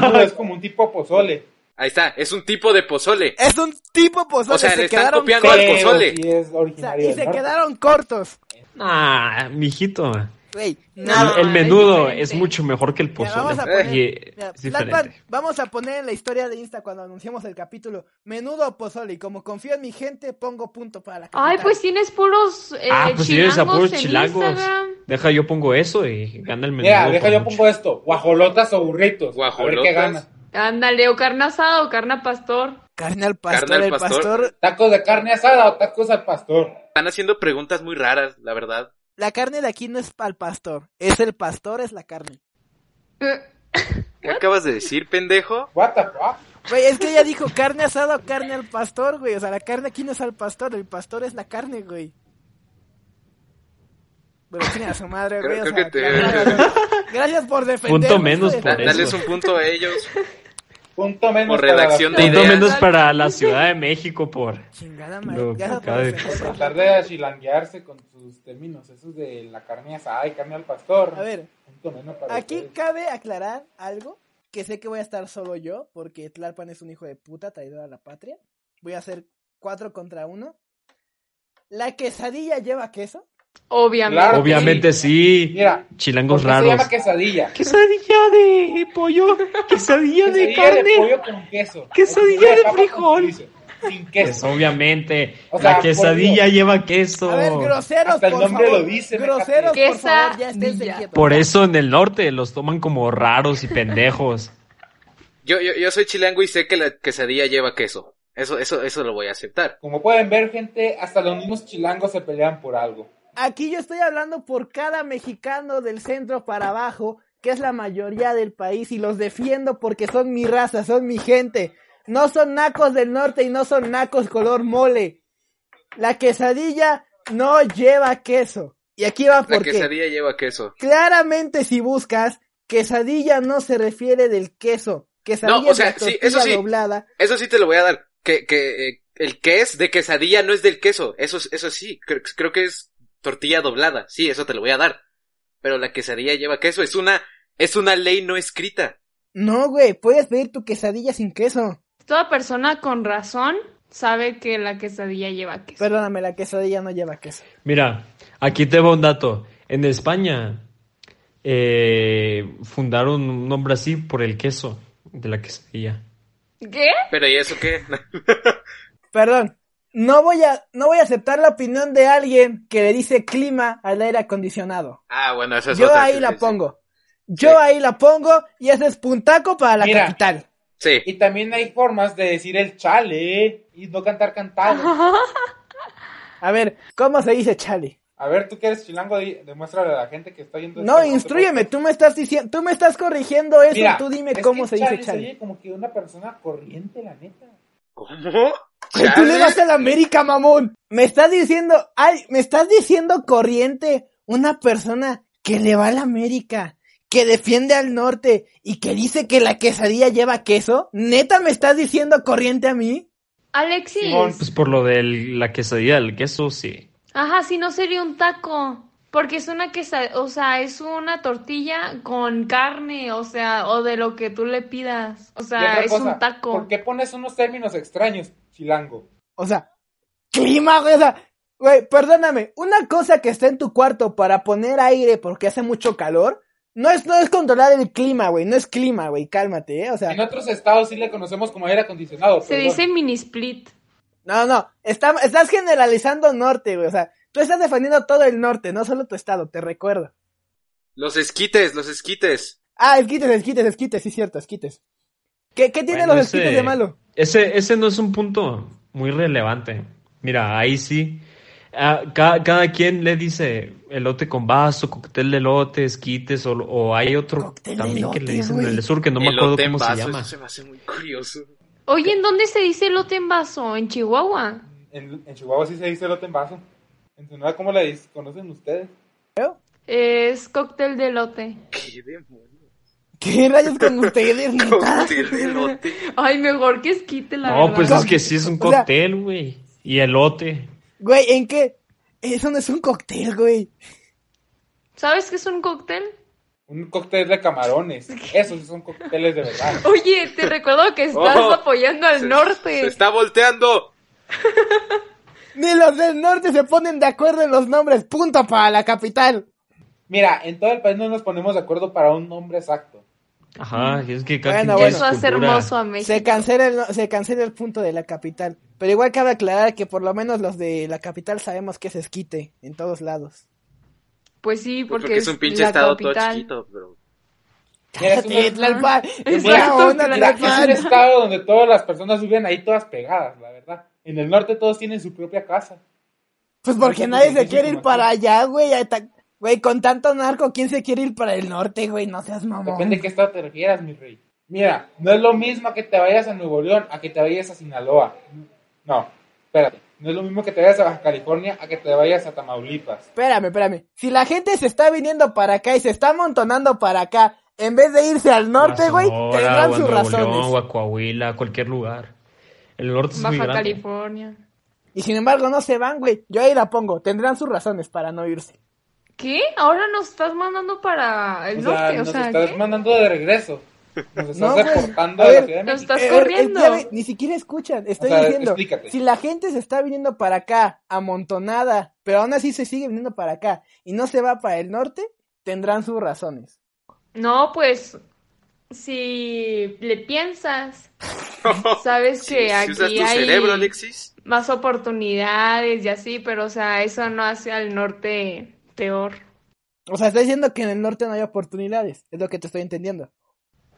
no, es como un tipo pozole. Ahí está, es un tipo de pozole. Es un tipo pozole, O sea, se le están quedaron copiando al pozole. sí es o sea, originario y se norte. quedaron cortos. Ah, mijito. Güey, El- nada. el es menudo es mucho mejor que el Mira, pozole. vamos a poner, Y mira, es Tlalpan, diferente. vamos a poner en la historia de Insta cuando anunciamos el capítulo menudo o pozole y como confío en mi gente pongo punto para la Ay, capital. pues tienes puros eh, Ah, pues si eres a chilangos puros en chilangos. Instagram. Deja, yo pongo eso y gana el menudo. Mira, deja yo mucho. pongo esto. Guajolotas o burritos. A ver Guajolotas. qué gana. Ándale, o carne asada o carne a pastor. carne al pastor, Carne al el pastor, ¿Tacos de carne asada o tacos al pastor? Están haciendo preguntas muy raras, la verdad. La carne de aquí no es al pastor, es el pastor, es la carne. ¿Qué acabas de decir, pendejo? What the fuck? Güey, es que ella dijo carne asada o carne al pastor, güey. O sea, la carne aquí no es al pastor, el pastor es la carne, güey. Bueno, chinga a su madre, Creo- güey. o creo sea, que te- gracias, gracias por defender. Punto menos por eso. dales un punto a ellos. Punto menos Por para redacción las- de Punto ideas. menos para la Ciudad de México por... Chingada madre. Tratar de achilanguearse con sus términos, esos de la carne asada y carne al pastor. A ver, Punto menos para aquí ustedes. cabe aclarar algo que sé que voy a estar solo yo, porque Tlalpan es un hijo de puta traidor a la patria. Voy a hacer cuatro contra uno. ¿La quesadilla lleva queso? Obviamente. Claro Obviamente sí. Mira, Chilangos ¿por qué se raros. llama quesadilla? Quesadilla de pollo, quesadilla de Quesadilla de carne. pollo con queso. Quesadilla de frijol. Sin Pues queso. obviamente, O sea, la quesadilla lleva queso. A ver, groseros, Hasta el por nombre favor. lo dice, groseros, por favor, ya quietos. Por eso en el norte los toman como raros y pendejos. Yo, yo, yo soy chilango y sé que la quesadilla lleva queso. Eso, eso, eso lo voy a aceptar. Como pueden ver, gente, hasta los mismos chilangos se pelean por algo. Aquí yo estoy hablando por cada mexicano del centro para abajo, que es la mayoría del país, y los defiendo porque son mi raza, son mi gente. No son nacos del norte y no son nacos color mole. La quesadilla no lleva queso. Y aquí va La por qué. quesadilla lleva queso. Claramente si buscas, quesadilla no se refiere del queso. Quesadilla No, o sea, es la sí, eso sí. doblada. Eso sí te lo voy a dar. Que, que eh, el que es de quesadilla no es del queso. Eso, eso sí. Creo, creo que es tortilla doblada. Sí, eso te lo voy a dar. Pero la quesadilla lleva queso. Es una, es una ley no escrita. No, güey, puedes pedir tu quesadilla sin queso. Toda persona con razón sabe que la quesadilla lleva queso. Perdóname, la quesadilla no lleva queso. Mira, aquí te va un dato. En España eh, fundaron un nombre así por el queso de la quesadilla. ¿Qué? Pero ¿y eso qué? Perdón, no voy a, no voy a aceptar la opinión de alguien que le dice clima al aire acondicionado. ah, bueno, eso es Yo otra, ahí sí, la sí, pongo. Yo Sí. ahí la pongo y ese es puntaco para la Mira. capital. Sí. Y también hay formas de decir el chale y no cantar cantado. A ver, ¿cómo se dice chale? A ver, tú que eres chilango, demuéstrale a la gente que está yendo. No, instruyeme, tú me estás diciendo, tú me estás corrigiendo eso, Mira, tú dime es cómo que se dice chale chale. oye como que una persona corriente, la neta. ¿Cómo? Tú le vas a la América, mamón. Me estás diciendo, ay, me estás diciendo corriente una persona que le va a la América, que defiende al norte y que dice que la quesadilla lleva queso. ¿Neta me estás diciendo corriente a mí? Alexis. Simón. Pues por lo de la quesadilla del queso, sí. Ajá, si no sería un taco. Porque es una quesadilla, o sea, es una tortilla con carne, o sea, o de lo que tú le pidas. O sea, es cosa, un taco. ¿Por qué pones unos términos extraños, chilango? O sea, clima, güey, o sea, güey, perdóname, una cosa que está en tu cuarto para poner aire porque hace mucho calor, no es, no es controlar el clima, güey, no es clima, güey, cálmate, eh, o sea, En otros estados sí le conocemos como aire acondicionado. Se perdón. dice mini split. no, no, está- estás generalizando norte, güey, o sea, tú estás defendiendo todo el norte, no solo tu estado, te recuerdo. Los esquites, los esquites. Ah, esquites, esquites, esquites, sí, cierto, esquites. ¿Qué, qué tienen Bueno, los esquites ese- de malo? Ese, ese no es un punto muy relevante. Mira, ahí sí. ah, ca- cada, quien le dice elote con vaso, cóctel de elote, esquites, o, o hay otro también que le elote, dicen en el sur que no me acuerdo en cómo se vaso, llama. Eso se me hace muy curioso. Oye, ¿en dónde se dice elote en vaso? ¿En Chihuahua? En, en Chihuahua sí se dice elote en vaso. En Sonora, ¿cómo dice- conocen ustedes? Es cóctel de elote. ¿Qué demonios? ¿Qué rayos con ustedes? Cóctel de elote. Ay, mejor que esquite, la No, verdad. pues es que sí es un O sea- cóctel, güey. Y elote. Güey, ¿en qué? Eso no es un cóctel, güey. ¿Sabes qué es un cóctel? Un cóctel de camarones. Esos sí son cócteles de verdad. Oye, te recuerdo que estás Oh, apoyando al Se- norte. Se está volteando. Ni los del norte se ponen de acuerdo en los nombres. Punto para la capital. Mira, en todo el país no nos ponemos de acuerdo para un nombre exacto. Ajá, es que cada Bueno, bueno. Eso hace hermoso a México. Se cancela, el, se cancela el punto de la capital. Pero igual cabe aclarar que por lo menos los de la capital sabemos que es esquite en todos lados. Pues sí, Porque, porque, es un pinche la estado todo capital. chiquito, pero... Es, un- Tlalpan. Es estado donde todas las personas viven ahí todas pegadas, la verdad. En el norte todos tienen su propia casa. Pues porque nadie se quiere ir para allá, güey. Güey, con tanto narco, ¿quién se quiere ir para el norte, güey? No seas mamón. Depende de qué estado te refieras, mi rey. Mira, no es lo mismo que te vayas a Nuevo León a que te vayas a Sinaloa. No, espérate. No es lo mismo que te vayas a Baja California a que te vayas a Tamaulipas. Espérame, espérame. Si la gente se está viniendo para acá y se está amontonando para acá, en vez de irse al norte, güey, tendrán sus Nuevo razones. León, o a Coahuila, a cualquier lugar. El norte es muy Baja grande. California. Y sin embargo no se van, güey. Yo ahí la pongo. Tendrán sus razones para no irse. ¿Qué? Ahora nos estás mandando para el O sea, norte, o nos sea, estás ¿qué? mandando de regreso. Nos estás No, a, la Ciudad de nos estás Eh, eh, corriendo. ya ve, ni siquiera escuchan. Estoy O sea, diciendo, explícate. si la gente se está viniendo para acá amontonada, pero aún así se sigue viniendo para acá y no se va para el norte, tendrán sus razones. No, pues si le piensas, sabes que si aquí usas tu hay cerebro, Alexis. más oportunidades y así, pero o sea, eso no hace al norte peor. O sea, está diciendo que en el norte no hay oportunidades, es lo que te estoy entendiendo.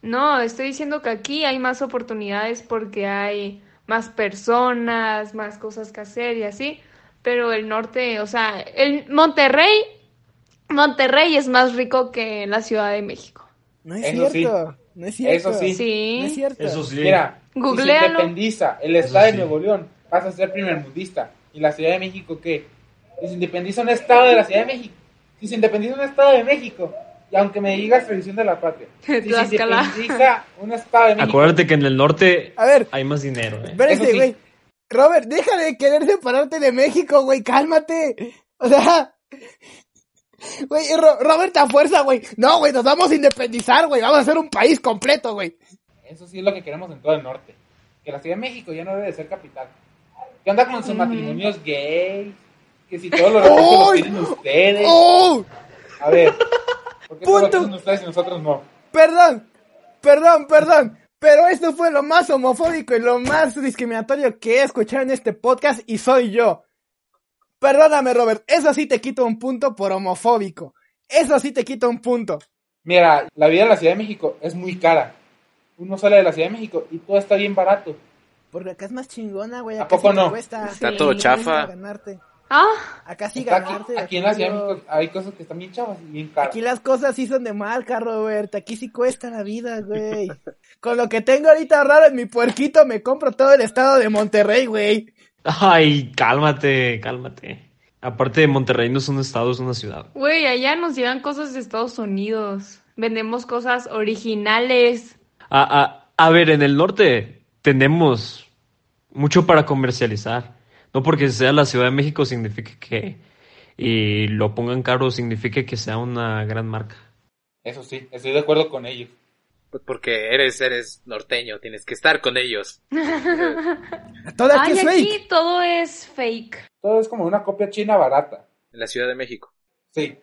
No, estoy diciendo que aquí hay más oportunidades porque hay más personas, más cosas que hacer y así, pero el norte, o sea, el Monterrey, Monterrey es más rico que la Ciudad de México. No es Eso sí. No es cierto. Eso sí. Sí. No es cierto. Eso sí. Mira, si se Googlealo. independiza el estado de. Nuevo León, vas a ser primermundista. ¿Y la Ciudad de México qué? Si se independiza un estado de la Ciudad de México, si se independiza un estado de México, y aunque me digas tradición de la patria, si se independiza un estado de México, Acuérdate que en el norte A ver, hay más dinero. ¿eh? sí. güey. Robert, deja de querer separarte de México, güey, cálmate. O sea, güey, Ro- Robert a fuerza, güey. No, güey, nos vamos a independizar, güey. Vamos a ser un país completo, güey. eso sí es lo que queremos en todo el norte. Que la Ciudad de México ya no debe de ser capital. ¿Qué onda con sus matrimonios gays? Que si todos los recursos los tienen ustedes. ¡Oh! A ver, ¿por qué Punto. tienen ustedes y nosotros no? Perdón, perdón, perdón. Pero esto fue lo más homofóbico y lo más discriminatorio que he escuchado en este podcast y soy yo. Perdóname, Robert. Eso sí te quito un punto por homofóbico. Eso sí te quito un punto. Mira, la vida en la Ciudad de México es muy cara. Uno sale de la Ciudad de México y todo está bien barato. Porque acá es más chingona, güey. ¿A poco sí no? cuesta. Está Sí. todo chafa. ganarte. Ah, Acá sí Está ganarte. aquí en la Ciudad de México hay cosas que están bien chavas y bien caras. Aquí las cosas sí son de marca, Robert. Aquí sí cuesta la vida, güey. Con lo que tengo ahorita raro en mi puerquito, me compro todo el estado de Monterrey, güey. Ay, cálmate, cálmate. Aparte de Monterrey no es un estado, es una ciudad. güey, allá nos llevan cosas de Estados Unidos. Vendemos cosas originales. A, a, a ver, en el norte tenemos mucho para comercializar. No porque sea la Ciudad de México significa que y lo pongan caro significa que sea una gran marca. Eso sí, estoy de acuerdo con ellos. Pues porque eres, eres norteño, tienes que estar con ellos. Todo aquí Ay, es aquí fake. todo es fake. Todo es como una copia china barata. En la Ciudad de México. Sí.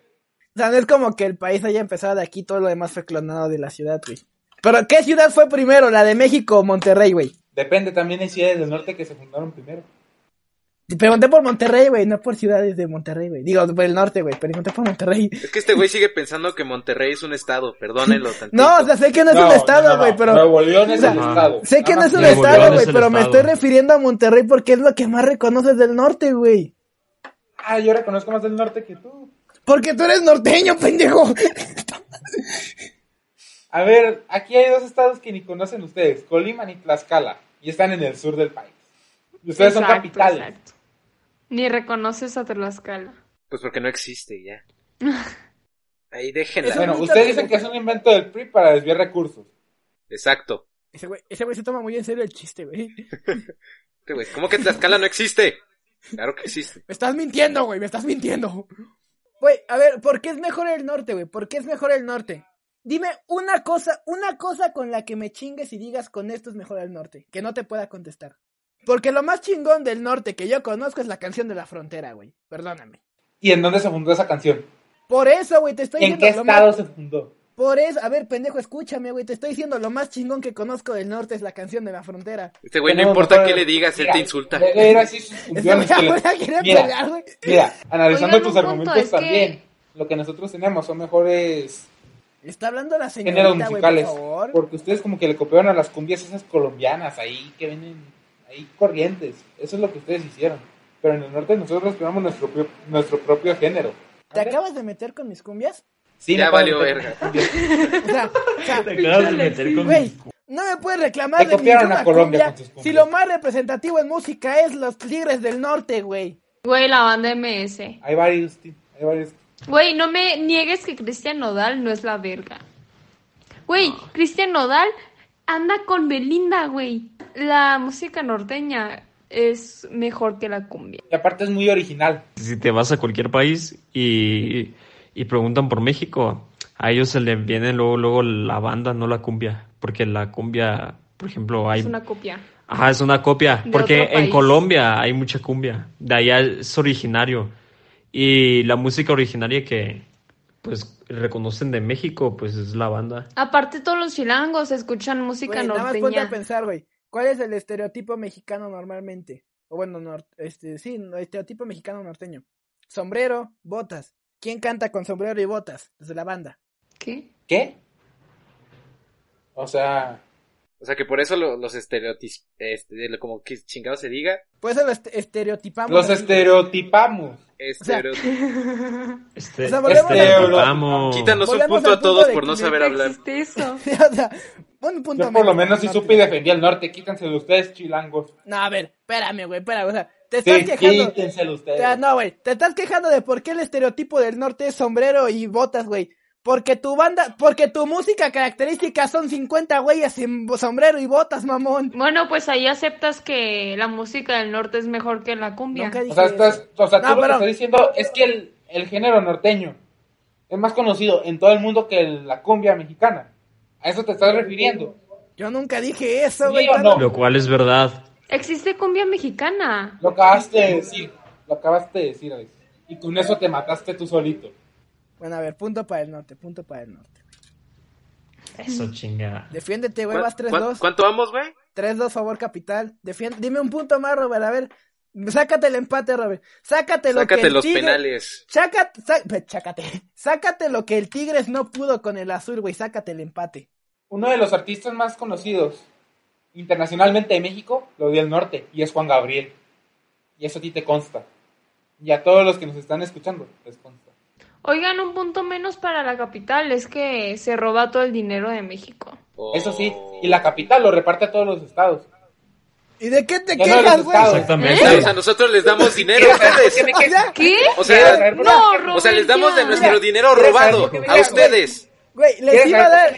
O sea, no es como que el país haya empezado de aquí, todo lo demás fue clonado de la ciudad, güey. Pero, ¿qué ciudad fue primero? ¿La de México o Monterrey, güey? Depende también hay ciudades del norte que se fundaron primero. Te pregunté por Monterrey, güey, no por ciudades de Monterrey, güey. Digo, por el norte, güey, pero pregunté por Monterrey. Es que este güey sigue pensando que Monterrey es un estado, perdónenlo tantito. No, o sea, sé que no es No, un estado, güey, no. pero... Nuevo León es o sea, el estado. Sé que no es un. Nuevo estado, güey, es pero me estoy refiriendo a Monterrey porque es lo que más reconoces del norte, güey. Ah, yo reconozco más del norte que tú. Porque tú eres norteño, pendejo. A ver, aquí hay dos estados que ni conocen ustedes, Colima ni Tlaxcala, y están en el sur del país. Y ustedes son capitales. exacto. Ni reconoces a Tlaxcala. Pues porque no existe ya. Ahí déjenla. Bueno, ustedes dicen que es un invento del PRI para desviar recursos. Exacto. Ese güey, ese güey se toma muy en serio el chiste, güey. Este güey, ¿Cómo que Tlaxcala no existe? Claro que existe. Me estás mintiendo, güey, me estás mintiendo. Güey, a ver, ¿por qué es mejor el norte, güey? ¿Por qué es mejor el norte? Dime una cosa, una cosa con la que me chingues y digas con esto es mejor el norte, que no te pueda contestar. Porque lo más chingón del norte que yo conozco es la canción de la frontera, güey. Perdóname. ¿Y en dónde se fundó esa canción? Por eso, güey, te estoy ¿En diciendo qué lo estado más... se fundó? Por eso, a ver, pendejo, escúchame, güey, te estoy diciendo lo más chingón que conozco del norte es la canción de la frontera. Este güey no importa qué le digas, él te insulta. le- le era así sus Este funciones güey que le- Mira, pelear, güey. Mira, analizando Oigan, tus argumentos es que- también, lo que nosotros tenemos son mejores Está hablando la géneros señorita, güey, por musicales. favor. Porque ustedes como que le copiaron a las cumbias esas colombianas ahí que vienen ahí corrientes. Eso es lo que ustedes hicieron. Pero en el norte nosotros creamos nuestro, propio- nuestro propio género. ¿Te acabas de meter con mis cumbias? Sí, Ya valió verga. con cumbias. O sea, o sea, Te acabas de meter con Güey, no me puedes reclamar Te de copiaron a Colombia cumbia con tus cumbias. si lo más representativo en música es los Tigres del Norte, güey. Güey, la banda MS. Hay varios, tío, hay varios. Güey, no me niegues que Cristian Nodal no es la verga. Güey, Cristian Nodal anda con Belinda, güey. La música norteña es mejor que la cumbia. Y aparte es muy original. Si te vas a cualquier país y, y preguntan por México, a ellos se les viene luego, luego la banda, no la cumbia. porque la cumbia, por ejemplo, hay... Es una copia. Ajá, es una copia, De porque en. Colombia hay mucha cumbia, de allá es originario. Y la música originaria que, pues, reconocen de México, pues, es la banda. Aparte, todos los chilangos escuchan música Güey, nada más ponte a norteña. pensar, güey. ¿Cuál es el estereotipo mexicano normalmente? O bueno, nor- este, sí, estereotipo mexicano norteño. Sombrero, botas. ¿Quién canta con sombrero y botas? Desde la banda. ¿Qué? ¿Qué? O sea, O sea que por eso lo- los estereotipos, este, lo- como que chingado se diga, Pues eso lo est- estereotipamos. los estereotipamos. estereotipos. Este, O sea, estereotipamos. Quítanos un punto a todos de por no saber ¿Qué hablar. eso? o sea, un punto Yo por lo menos norte. supe y defendí al norte. Quítenselo ustedes, chilangos. No, a ver, espérame, güey, espérame. O sea, te estás Sí, quejando. quítenselo O ustedes. sea, no, güey, te estás quejando de por qué el estereotipo del norte es sombrero y botas, güey. Porque tu banda, porque tu música característica son 50 güeyes en sombrero y botas, mamón. Bueno, pues ahí aceptas que la música del norte es mejor que la cumbia. Nunca dije O sea, eso. estás, o sea tú No, lo que estás diciendo es que el, el género norteño es más conocido en todo el mundo que el- la cumbia mexicana. ¿A eso te estás refiriendo? Yo nunca dije eso, ¿Sí güey. o ¿cuándo? no? Lo cual es verdad. Existe cumbia mexicana. Lo acabaste de decir. Lo acabaste de decir, Alex. Y con eso te mataste tú solito. Bueno, a ver, punto para el norte, punto para el norte. Eso chinga. Defiéndete, güey, ¿Cuán- vas cuán- 3-2. ¿Cuánto vamos, güey? 3-2, favor, capital. Defiende, dime un punto más, Robert, a ver. Sácate el empate, Robert. Sácate lo que Sácate el los Tigre- penales. Chácate, sá- chácate. Sácate lo que el Tigres no pudo con el azul, güey. Sácate el empate. Uno de los artistas más conocidos internacionalmente de México lo dio el norte y es Juan Gabriel. Y eso a ti te consta. Y a todos los que nos están escuchando les consta. Oigan, un punto menos para la capital es que se roba todo el dinero de México. Eso sí, y la capital lo reparte a todos los estados. ¿Y de qué te no quejas, los güey? estados. Exactamente. O sea, nosotros les damos dinero a ¿Quieres saber por qué ustedes. ¿Qué? O ¿Quieres sea, No, o les damos de nuestro dinero ¿quieres saber robado a ustedes. Güey, les ¿Quieres iba a dar,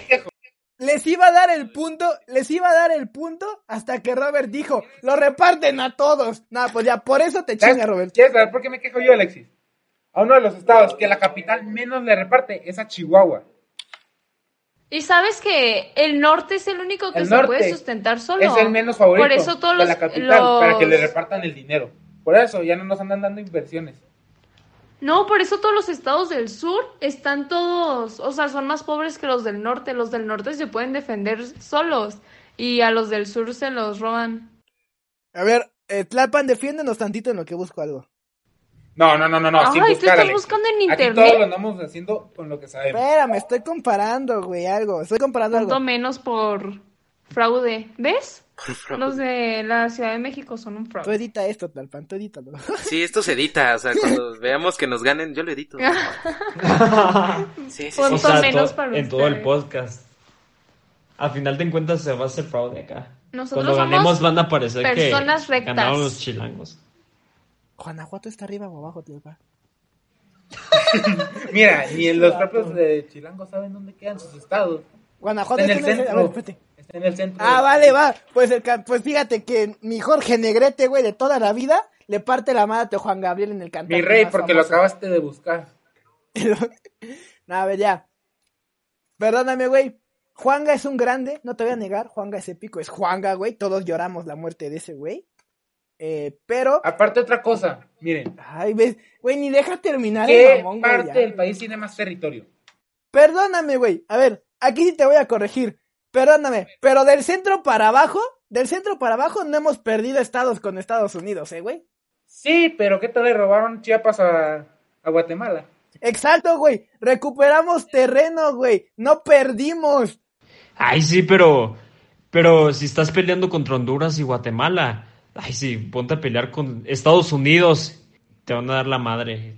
les iba a dar el punto, les iba a dar el punto hasta que Robert dijo, lo reparten a todos. Nada, pues ya, por eso te chinga, Robert. ¿Quieres saber por qué me quejo yo, Alexis? A uno de los estados que la capital menos le reparte es a Chihuahua. Y sabes que el norte es el único que El se norte puede sustentar solo. Es el menos favorito Por eso todos de los, la capital, los- para que le repartan el dinero. Por eso ya no nos andan dando inversiones. No, por eso todos los estados del sur están todos, o sea, son más pobres que los del norte. Los del norte se pueden defender solos y a los del sur se los roban. A ver, eh, Tlalpan, defiéndenos tantito en lo que busco algo. No, no, no, no, no. Ay, sin ¿tú buscar, estás buscando en Aquí internet? todo lo andamos haciendo con lo que sabemos. Espérame, estoy comparando, güey, algo. Estoy comparando Punto algo. menos por fraude. ¿Ves? Los de la Ciudad de México son un Tú fraude. edita esto, Tlalpan, tú edítalo. Sí, esto se edita. O sea, cuando veamos que nos ganen, yo lo edito. Sí, sí, Punto O sea, menos para en todo el podcast. A final de cuentas se va a hacer fraude acá. Nosotros Cuando ganemos van a parecer personas que rectas. ganaron los chilangos. Guanajuato está arriba o abajo, Tlalpan. Mira, ni en los propios de Chilango saben dónde quedan sus estados. Guanajuato Está en está el A ver, centro. espérate. Está en el centro. Ah, vale, va. Pues, el pues fíjate que mi Jorge Negrete, güey, de toda la vida, le parte la madre a Juan Gabriel en el cantante Mi rey, porque lo acabaste de buscar. no, a ver, ya. Perdóname, güey. Juanga es un grande, no te voy a negar. Juanga es épico, es Juanga, güey. Todos lloramos la muerte de ese güey. Eh, pero. Aparte otra cosa, miren. Ay, ves, güey, ni deja terminar el ¿Qué mamón, güey. parte ya. del país tiene más territorio? Perdóname, güey. A ver, aquí sí te voy a corregir. Perdóname, pero del centro para abajo, del centro para abajo no hemos perdido estados con Estados Unidos, ¿eh, güey? Sí, pero ¿qué tal le robaron Chiapas a, a Guatemala? Exacto, güey. Recuperamos terreno, güey. No perdimos. Ay, sí, pero. Pero si estás peleando contra Honduras y Guatemala. Ay, sí, ponte a pelear con Estados Unidos. Te van a dar la madre.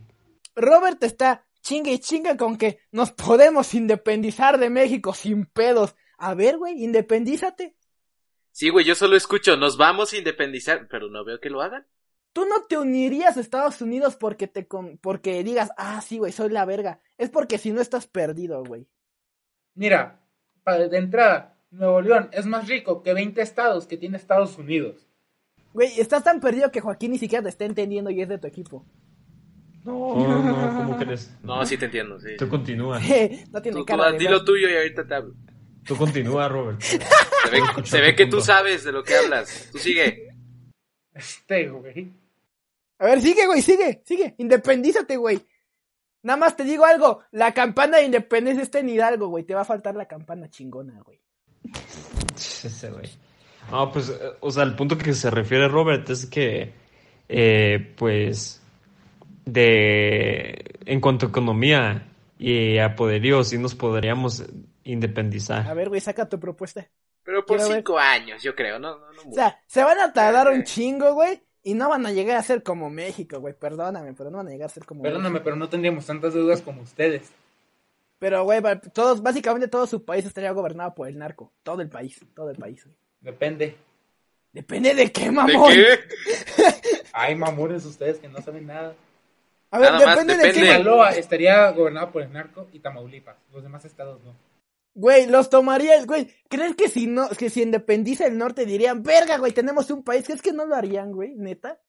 Robert está chinga y chinga con que nos podemos independizar de México sin pedos. A ver, güey, independízate. Sí, güey, yo solo escucho, nos vamos a independizar, pero no veo que lo hagan. Tú no te unirías a Estados Unidos porque te con- porque digas, ah, sí, güey, soy la verga. Es porque si no estás perdido, güey. Mira, de entrada, Nuevo León es más rico que 20 estados que tiene Estados Unidos. Güey, estás tan perdido que Joaquín ni siquiera te está entendiendo y es de tu equipo. No, no, ¿cómo crees? No, sí te entiendo, sí. Tú continúa. no tiene Tú, tú, cara de di lo tuyo y ahorita te hablo. Tú continúa, Robert. Se ve, se ve que tú sabes de lo que hablas. Tú sigue. Este, güey. A ver, sigue, güey, sigue, sigue. Independízate, güey. Nada más te digo algo. La campana de independencia está en Hidalgo, güey. Te va a faltar la campana chingona, güey. Ese güey. No, pues, eh, o sea, el punto que se refiere Robert es que, eh, pues, de, en cuanto a economía y a poderío, sí nos podríamos independizar. A ver, güey, saca tu propuesta. Pero por Quiero ver. cinco años, yo creo. No, no, no O sea, se van a tardar un chingo, güey. Y no van a llegar a ser como México, güey. Perdóname, pero no van a llegar a ser como Perdóname, México. pero no tendríamos tantas deudas como ustedes. Pero, güey, todos, básicamente todo su país estaría gobernado por el narco. Todo el país, todo el país, güey. Depende. Depende de qué, ¿De mamón. qué? Ay, mamones ustedes que no saben nada. A ver, Nada más depende, de qué. Sinaloa estaría gobernado por el narco y Tamaulipas. Los demás estados no. Güey, los tomaría el güey. ¿Crees que si no, que si independiza el norte dirían, verga, güey, tenemos un país? ¿Crees que no lo harían, güey? Neta.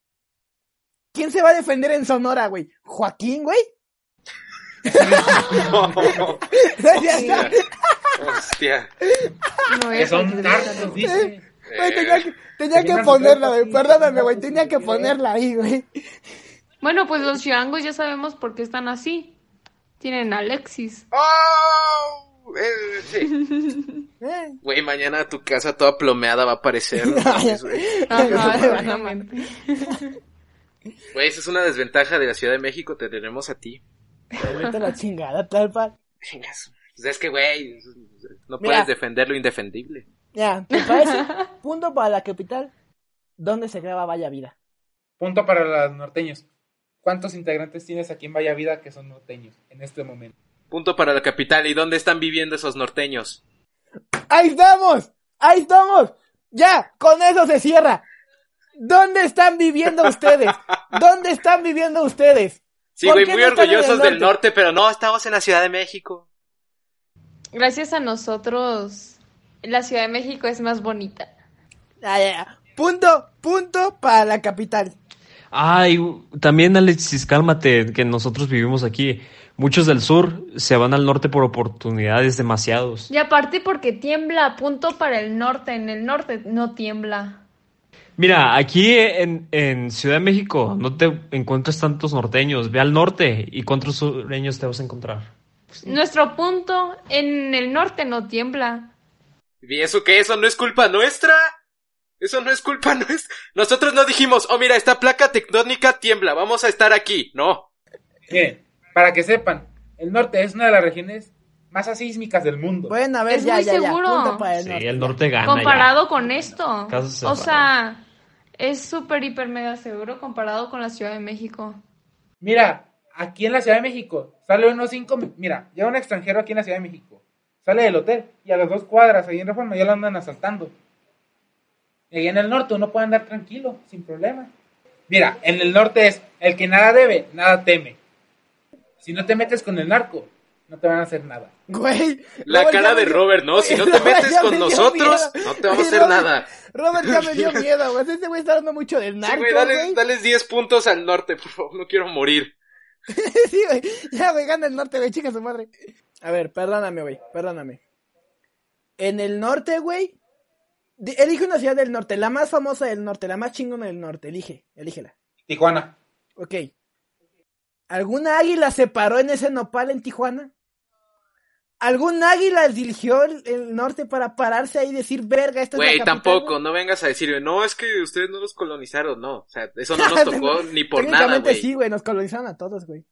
¿Quién se va a defender en Sonora, güey? ¿Joaquín, güey? Hostia. Hostia. No Que es son narcos, dice. Güey, tenía que, tenía que ponerla, güey. Perdóname, güey. Tenía que ponerla ahí, güey. Bueno, pues los chiangos ya sabemos por qué están así. Tienen a Alexis. Oh, eh, sí. Eh. Güey, mañana tu casa toda plomeada va a aparecer. güey. Esa es una desventaja de la Ciudad de México. Te tenemos a ti. A la chingada, tal pal. Pues es que, güey, no Mira. puedes defender lo indefendible. Ya, ¿te parece? Punto para la capital. ¿Dónde se graba Vaya Vida? Punto para los norteños. ¿Cuántos integrantes tienes aquí en Vaya Vida que son norteños en este momento? Punto para la capital. ¿Y dónde están viviendo esos norteños? ¡Ahí estamos! ¡Ahí estamos! ¡Ya! Con eso se cierra. ¿Dónde están viviendo ustedes? ¿Dónde están viviendo ustedes? Sí, ¿Por güey, muy orgullosos del norte, pero no, estamos en la Ciudad de México. Gracias a nosotros, la Ciudad de México es más bonita. Ya, ya. Punto, punto para la capital. Ay, también Alexis, cálmate, que nosotros vivimos aquí. Muchos del sur se van al norte por oportunidades demasiados. Y aparte porque tiembla, punto para el norte. En el norte no tiembla. Mira, aquí en, en Ciudad de México no te encuentras tantos norteños. Ve al norte y cuántos sureños te vas a encontrar. Nuestro punto en el norte no tiembla. ¿Y eso qué? ¿Eso no es culpa nuestra? Eso no es culpa nuestra. Nosotros no dijimos, oh mira, esta placa tectónica tiembla, vamos a estar aquí. No. Miren, para que sepan, el norte es una de las regiones más asísmicas del mundo. Bueno, a ver, Es ya, muy ya, ya. seguro. Punto para el Sí, norte. el norte gana. comparado con esto. O sea, es súper, hiper, mega seguro comparado con la Ciudad de México. Mira, aquí en la Ciudad de México, sale unos cinco, mira, llega un extranjero aquí en la Ciudad de México, sale del hotel y a las dos cuadras ahí en Reforma ya lo andan asaltando. Y ahí en el norte uno puede andar tranquilo, sin problema. Mira, en el norte es el que nada debe, nada teme. Si no te metes con el narco, no te van a hacer nada. Güey. La Robert, cara me de dio- Robert, ¿no? Si no te Robert, metes con me nosotros, miedo. no te vamos a hacer Robert, nada. Robert ya me dio miedo, güey. Este güey está dando mucho del narco, Sí, güey, güey. dale, dales 10 puntos al norte, por favor, no quiero morir. sí, güey. Ya, güey, gana el norte, güey, chica su madre. A ver, perdóname, güey, perdóname. En el norte, güey. Elige una ciudad del norte, la más famosa del norte, la más chingona del norte. Elige, elígela. Tijuana. Ok. ¿Alguna águila se paró en ese nopal en Tijuana? ¿Algún águila dirigió el, el norte para pararse ahí y decir, verga, esto es Güey, la capital, tampoco, güey"? no vengas a decir, no, es que ustedes no los colonizaron, no. O sea, eso no nos tocó ni por nada, güey. sí, güey, nos colonizaron a todos, güey.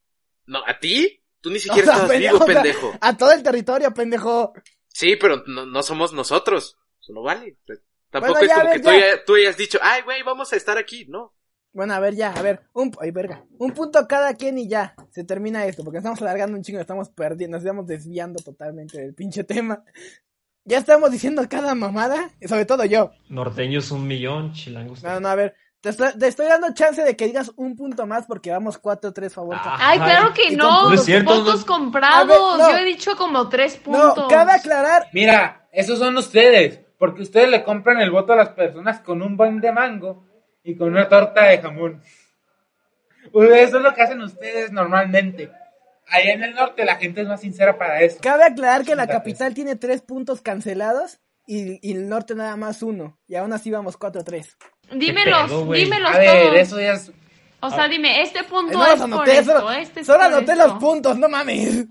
No, ¿a ti? Tú ni siquiera O sea, estabas pende- vivo, o sea, pendejo. A todo el territorio, pendejo. Sí, pero no, no somos nosotros. Eso no vale. Sea, Tampoco Bueno, es como que tú, ya- tú hayas dicho, ay, güey, vamos a estar aquí. No. Bueno, a ver, ya, a ver, un, ay, verga, un punto cada quien y ya, se termina esto, porque estamos alargando un chingo, estamos perdiendo, nos estamos desviando totalmente del pinche tema. Ya estamos diciendo cada mamada, y sobre todo yo. Norteños un millón, chilangos. No, no, a ver, te estoy, te estoy dando chance de que digas un punto más porque vamos 4-3 favor. Ah. Ay, claro que no. es cierto, Votos no- comprados. A ver, no. Yo he dicho como tres puntos. no, cabe aclarar, Mira, esos son ustedes, porque ustedes le compran el voto a las personas con un buen de mango y con una torta de jamón. Pues Eso es lo que hacen ustedes normalmente. Allá en el norte la gente es más sincera para eso. Cabe aclarar que la capital tiene tres puntos cancelados y, y el norte nada más uno. Y aún así vamos 4-3. Dímelos, pedo, dímelos A ver, todos. eso ya es... O sea, dime, este Eh, punto No es por anoté, esto, solo, este es solo por anoté esto. los puntos, no mames.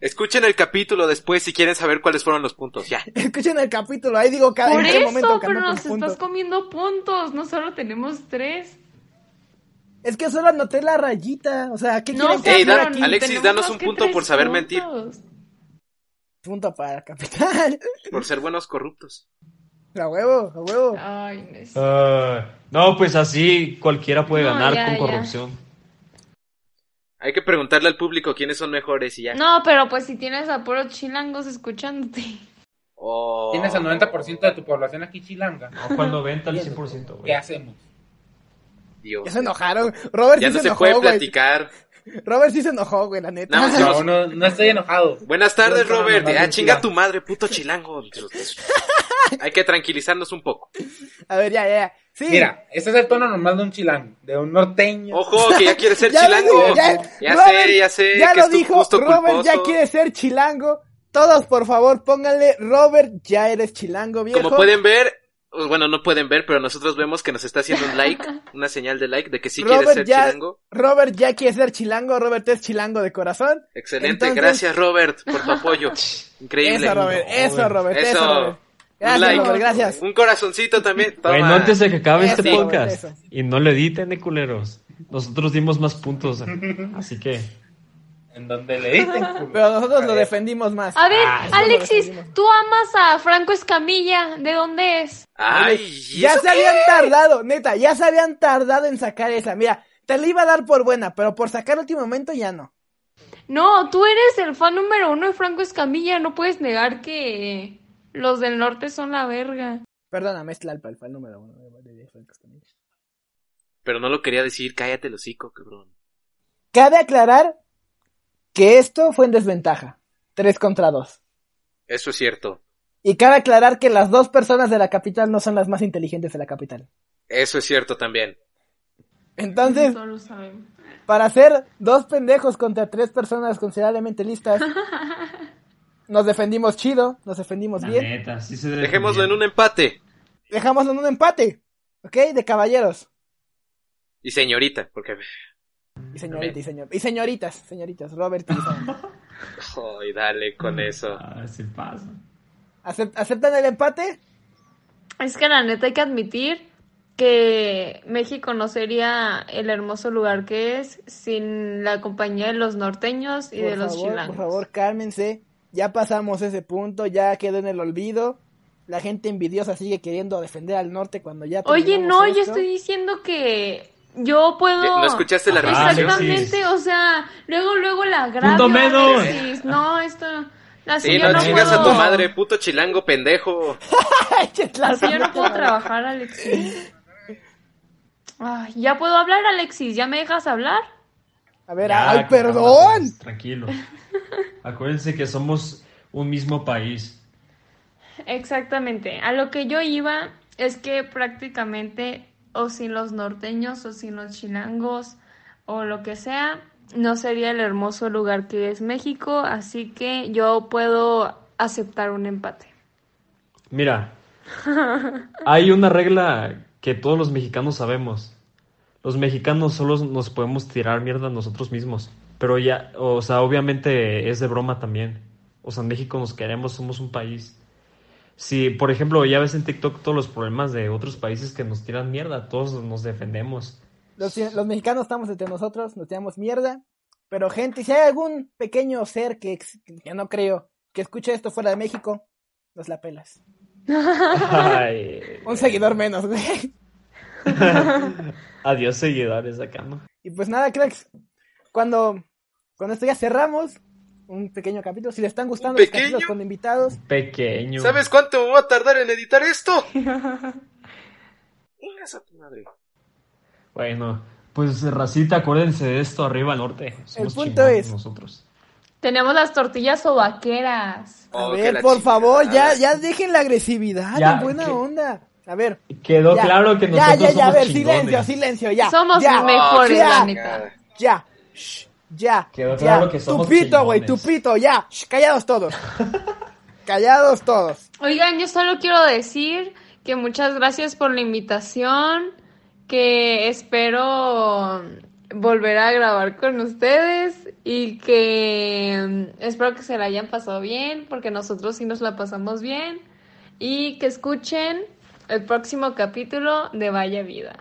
Escuchen el capítulo después si quieren saber cuáles fueron los puntos. Ya. Escuchen el capítulo, ahí digo cada Por en qué momento eso, ganó pero nos puntos. estás comiendo puntos, no solo tenemos tres. Es que solo anoté la rayita, o sea, ¿qué No, quieren aquí? Alexis, danos un punto por saber mentir. Punto para la capital. Por ser buenos corruptos. A huevo, a huevo. Ay, Nes. Ah, no, pues así cualquiera puede No, ganar ya, con ya. Hay que preguntarle al público quiénes son mejores y ya. No, pero pues si tienes a puros chilangos escuchándote. Oh. Tienes el 90% de tu población aquí chilanga. Ojo al 90 al 100%, ¿Qué güey. hacemos? Dios. Ya se enojaron. Robert Ya sí no se, se enojó, puede platicar. Robert sí se enojó, güey, la neta. Nada más No, no, no estoy enojado. Buenas tardes, No, no, Robert. no, no, Ah, no, chinga no. tu madre, puto chilango. Hay que tranquilizarnos un poco. A ver, ya, ya, ya. Sí. Mira, ese es el tono normal de un chilango, de un norteño. Ojo, que ya quiere ser Ya chilango. Ya, ya, sé, Robert ya sé. Ya que lo es tu dijo, Robert ya quiere ser chilango. Todos, por favor, pónganle, Robert, ya eres chilango, viejo. Como pueden ver, bueno, no pueden ver, pero nosotros vemos que nos está haciendo un like, una señal de like de que sí quiere Robert ser ya, chilango. Robert ya quiere ser chilango, Robert es chilango de corazón. Excelente, Entonces- gracias Robert por tu apoyo. Increíble. Eso, Robert, eso, Robert, eso, Eso. Robert. Un Gracias, like. Robert, gracias. Un corazoncito también. Toma. Bueno, antes de que acabe Eso, este podcast y no le editen de culeros, nosotros dimos más puntos. Así que, En donde le dicen. culo. Pero nosotros lo defendimos más. A ver, Ah, Alexis, tú amas a Franco Escamilla. ¿De dónde es? Ay, ¿y Ya se habían tardado, neta, ya se habían tardado en sacar esa. Mira, te la iba a dar por buena, pero por sacar último momento ya no. No, tú eres el fan número uno de Franco Escamilla. No puedes negar que los del norte son la verga. Perdóname, es Tlalpa, el fan número uno de- de Franco Escamilla. Pero no lo quería decir, cállate el hocico, cabrón. Cabe aclarar que esto fue en desventaja. Tres contra dos. Eso es cierto. Y cabe aclarar que las dos personas de la capital no son las más inteligentes de la capital. Eso es cierto también. Entonces, para ser dos pendejos contra tres personas considerablemente listas, nos defendimos chido, nos defendimos la bien. neta, sí se Dejémoslo en un empate. Dejámoslo en un empate, ¿ok? De caballeros. Y señorita, porque... Y señorita, y, señor, y señoritas, señoritas, Robert y. Ay, dale con eso. Ah, se pasa. ¿Acep- ¿Aceptan el empate? Es que la neta hay que admitir que México no sería el hermoso lugar que es sin la compañía de los norteños y por de los chilangos. Por favor, cálmense. Ya pasamos ese punto, ya quedó en el olvido. La gente envidiosa sigue queriendo defender al norte cuando ya Oye, no, yo esto. estoy diciendo que yo puedo... ¿No escuchaste la Ah? Exactamente, o sea, luego, luego la. Alexis. No, esto... Así Sí, yo no, chingas a puedo- tu madre, puto chilango pendejo. Así yo no puedo trabajar, Alexis. Ay, ya puedo hablar, Alexis. ¿Ya me dejas hablar? A ver, Ya, ay, perdón. Tranquilo. Acuérdense que somos un mismo país. Exactamente. A lo que yo iba es que prácticamente o sin los norteños o sin los chilangos o lo que sea, no sería el hermoso lugar que es México, así que yo puedo aceptar un empate. Mira, hay una regla que todos los mexicanos sabemos. Los mexicanos solo nos podemos tirar mierda nosotros mismos. Pero ya, o sea, obviamente es de broma también. O sea, en México nos queremos, somos un país. Si, por ejemplo, ya ves en TikTok todos los problemas de otros países que nos tiran mierda, todos nos defendemos. Los, los mexicanos estamos entre nosotros, nos tiramos mierda. Pero, gente, si hay algún pequeño ser que, que no creo que escuche esto fuera de México, nos la pelas. Ay, Un seguidor menos, güey. adiós seguidores acá, ¿no? Y pues nada, cracks. Cuando, cuando esto ya cerramos, un pequeño capítulo. Si les están gustando ¿Un los capítulos con invitados, Pequeño. ¿Sabes cuánto me va a tardar en editar esto? Chingas a tu madre. Bueno, pues racita, acuérdense de esto arriba al norte. Somos punto chingones es- nosotros. Tenemos las tortillas o vaqueras. a Oh, que ver, por favor, ya, ya dejen la agresividad, Ya, en buena onda. A ver. Quedó ya, claro que ya, nosotros ya, ya, a somos ver, chingones. silencio, silencio, ya. Somos ya, mejores, ya, la neta. Ya. Shh. Ya. Quedó ya. claro que somos Tupito, güey, tupito, ya. Shh, callados todos. callados todos. Oigan, yo solo quiero decir que muchas gracias por la invitación, que espero volver a grabar con ustedes y que mm, espero que se la hayan pasado bien, porque nosotros sí nos la pasamos bien, y que escuchen el próximo capítulo de Vaya Vida.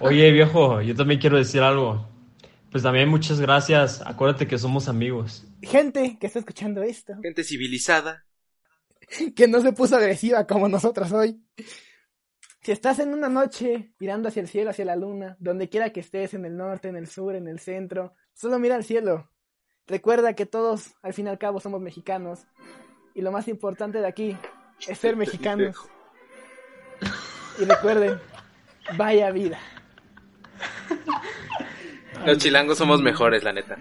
Oye, viejo, yo también quiero decir algo. Pues también muchas gracias. Acuérdate que somos amigos. Gente que está escuchando esto, Gente civilizada. que no se puso agresiva como nosotros hoy. Si estás en una noche mirando hacia el cielo, hacia la luna, donde quiera que estés, en el norte, en el sur, en el centro, solo mira al cielo. Recuerda que todos, al fin y al cabo, somos mexicanos. Y lo más importante de aquí es ser mexicanos. Y recuerden, vaya vida. Los chilangos somos mejores, la neta.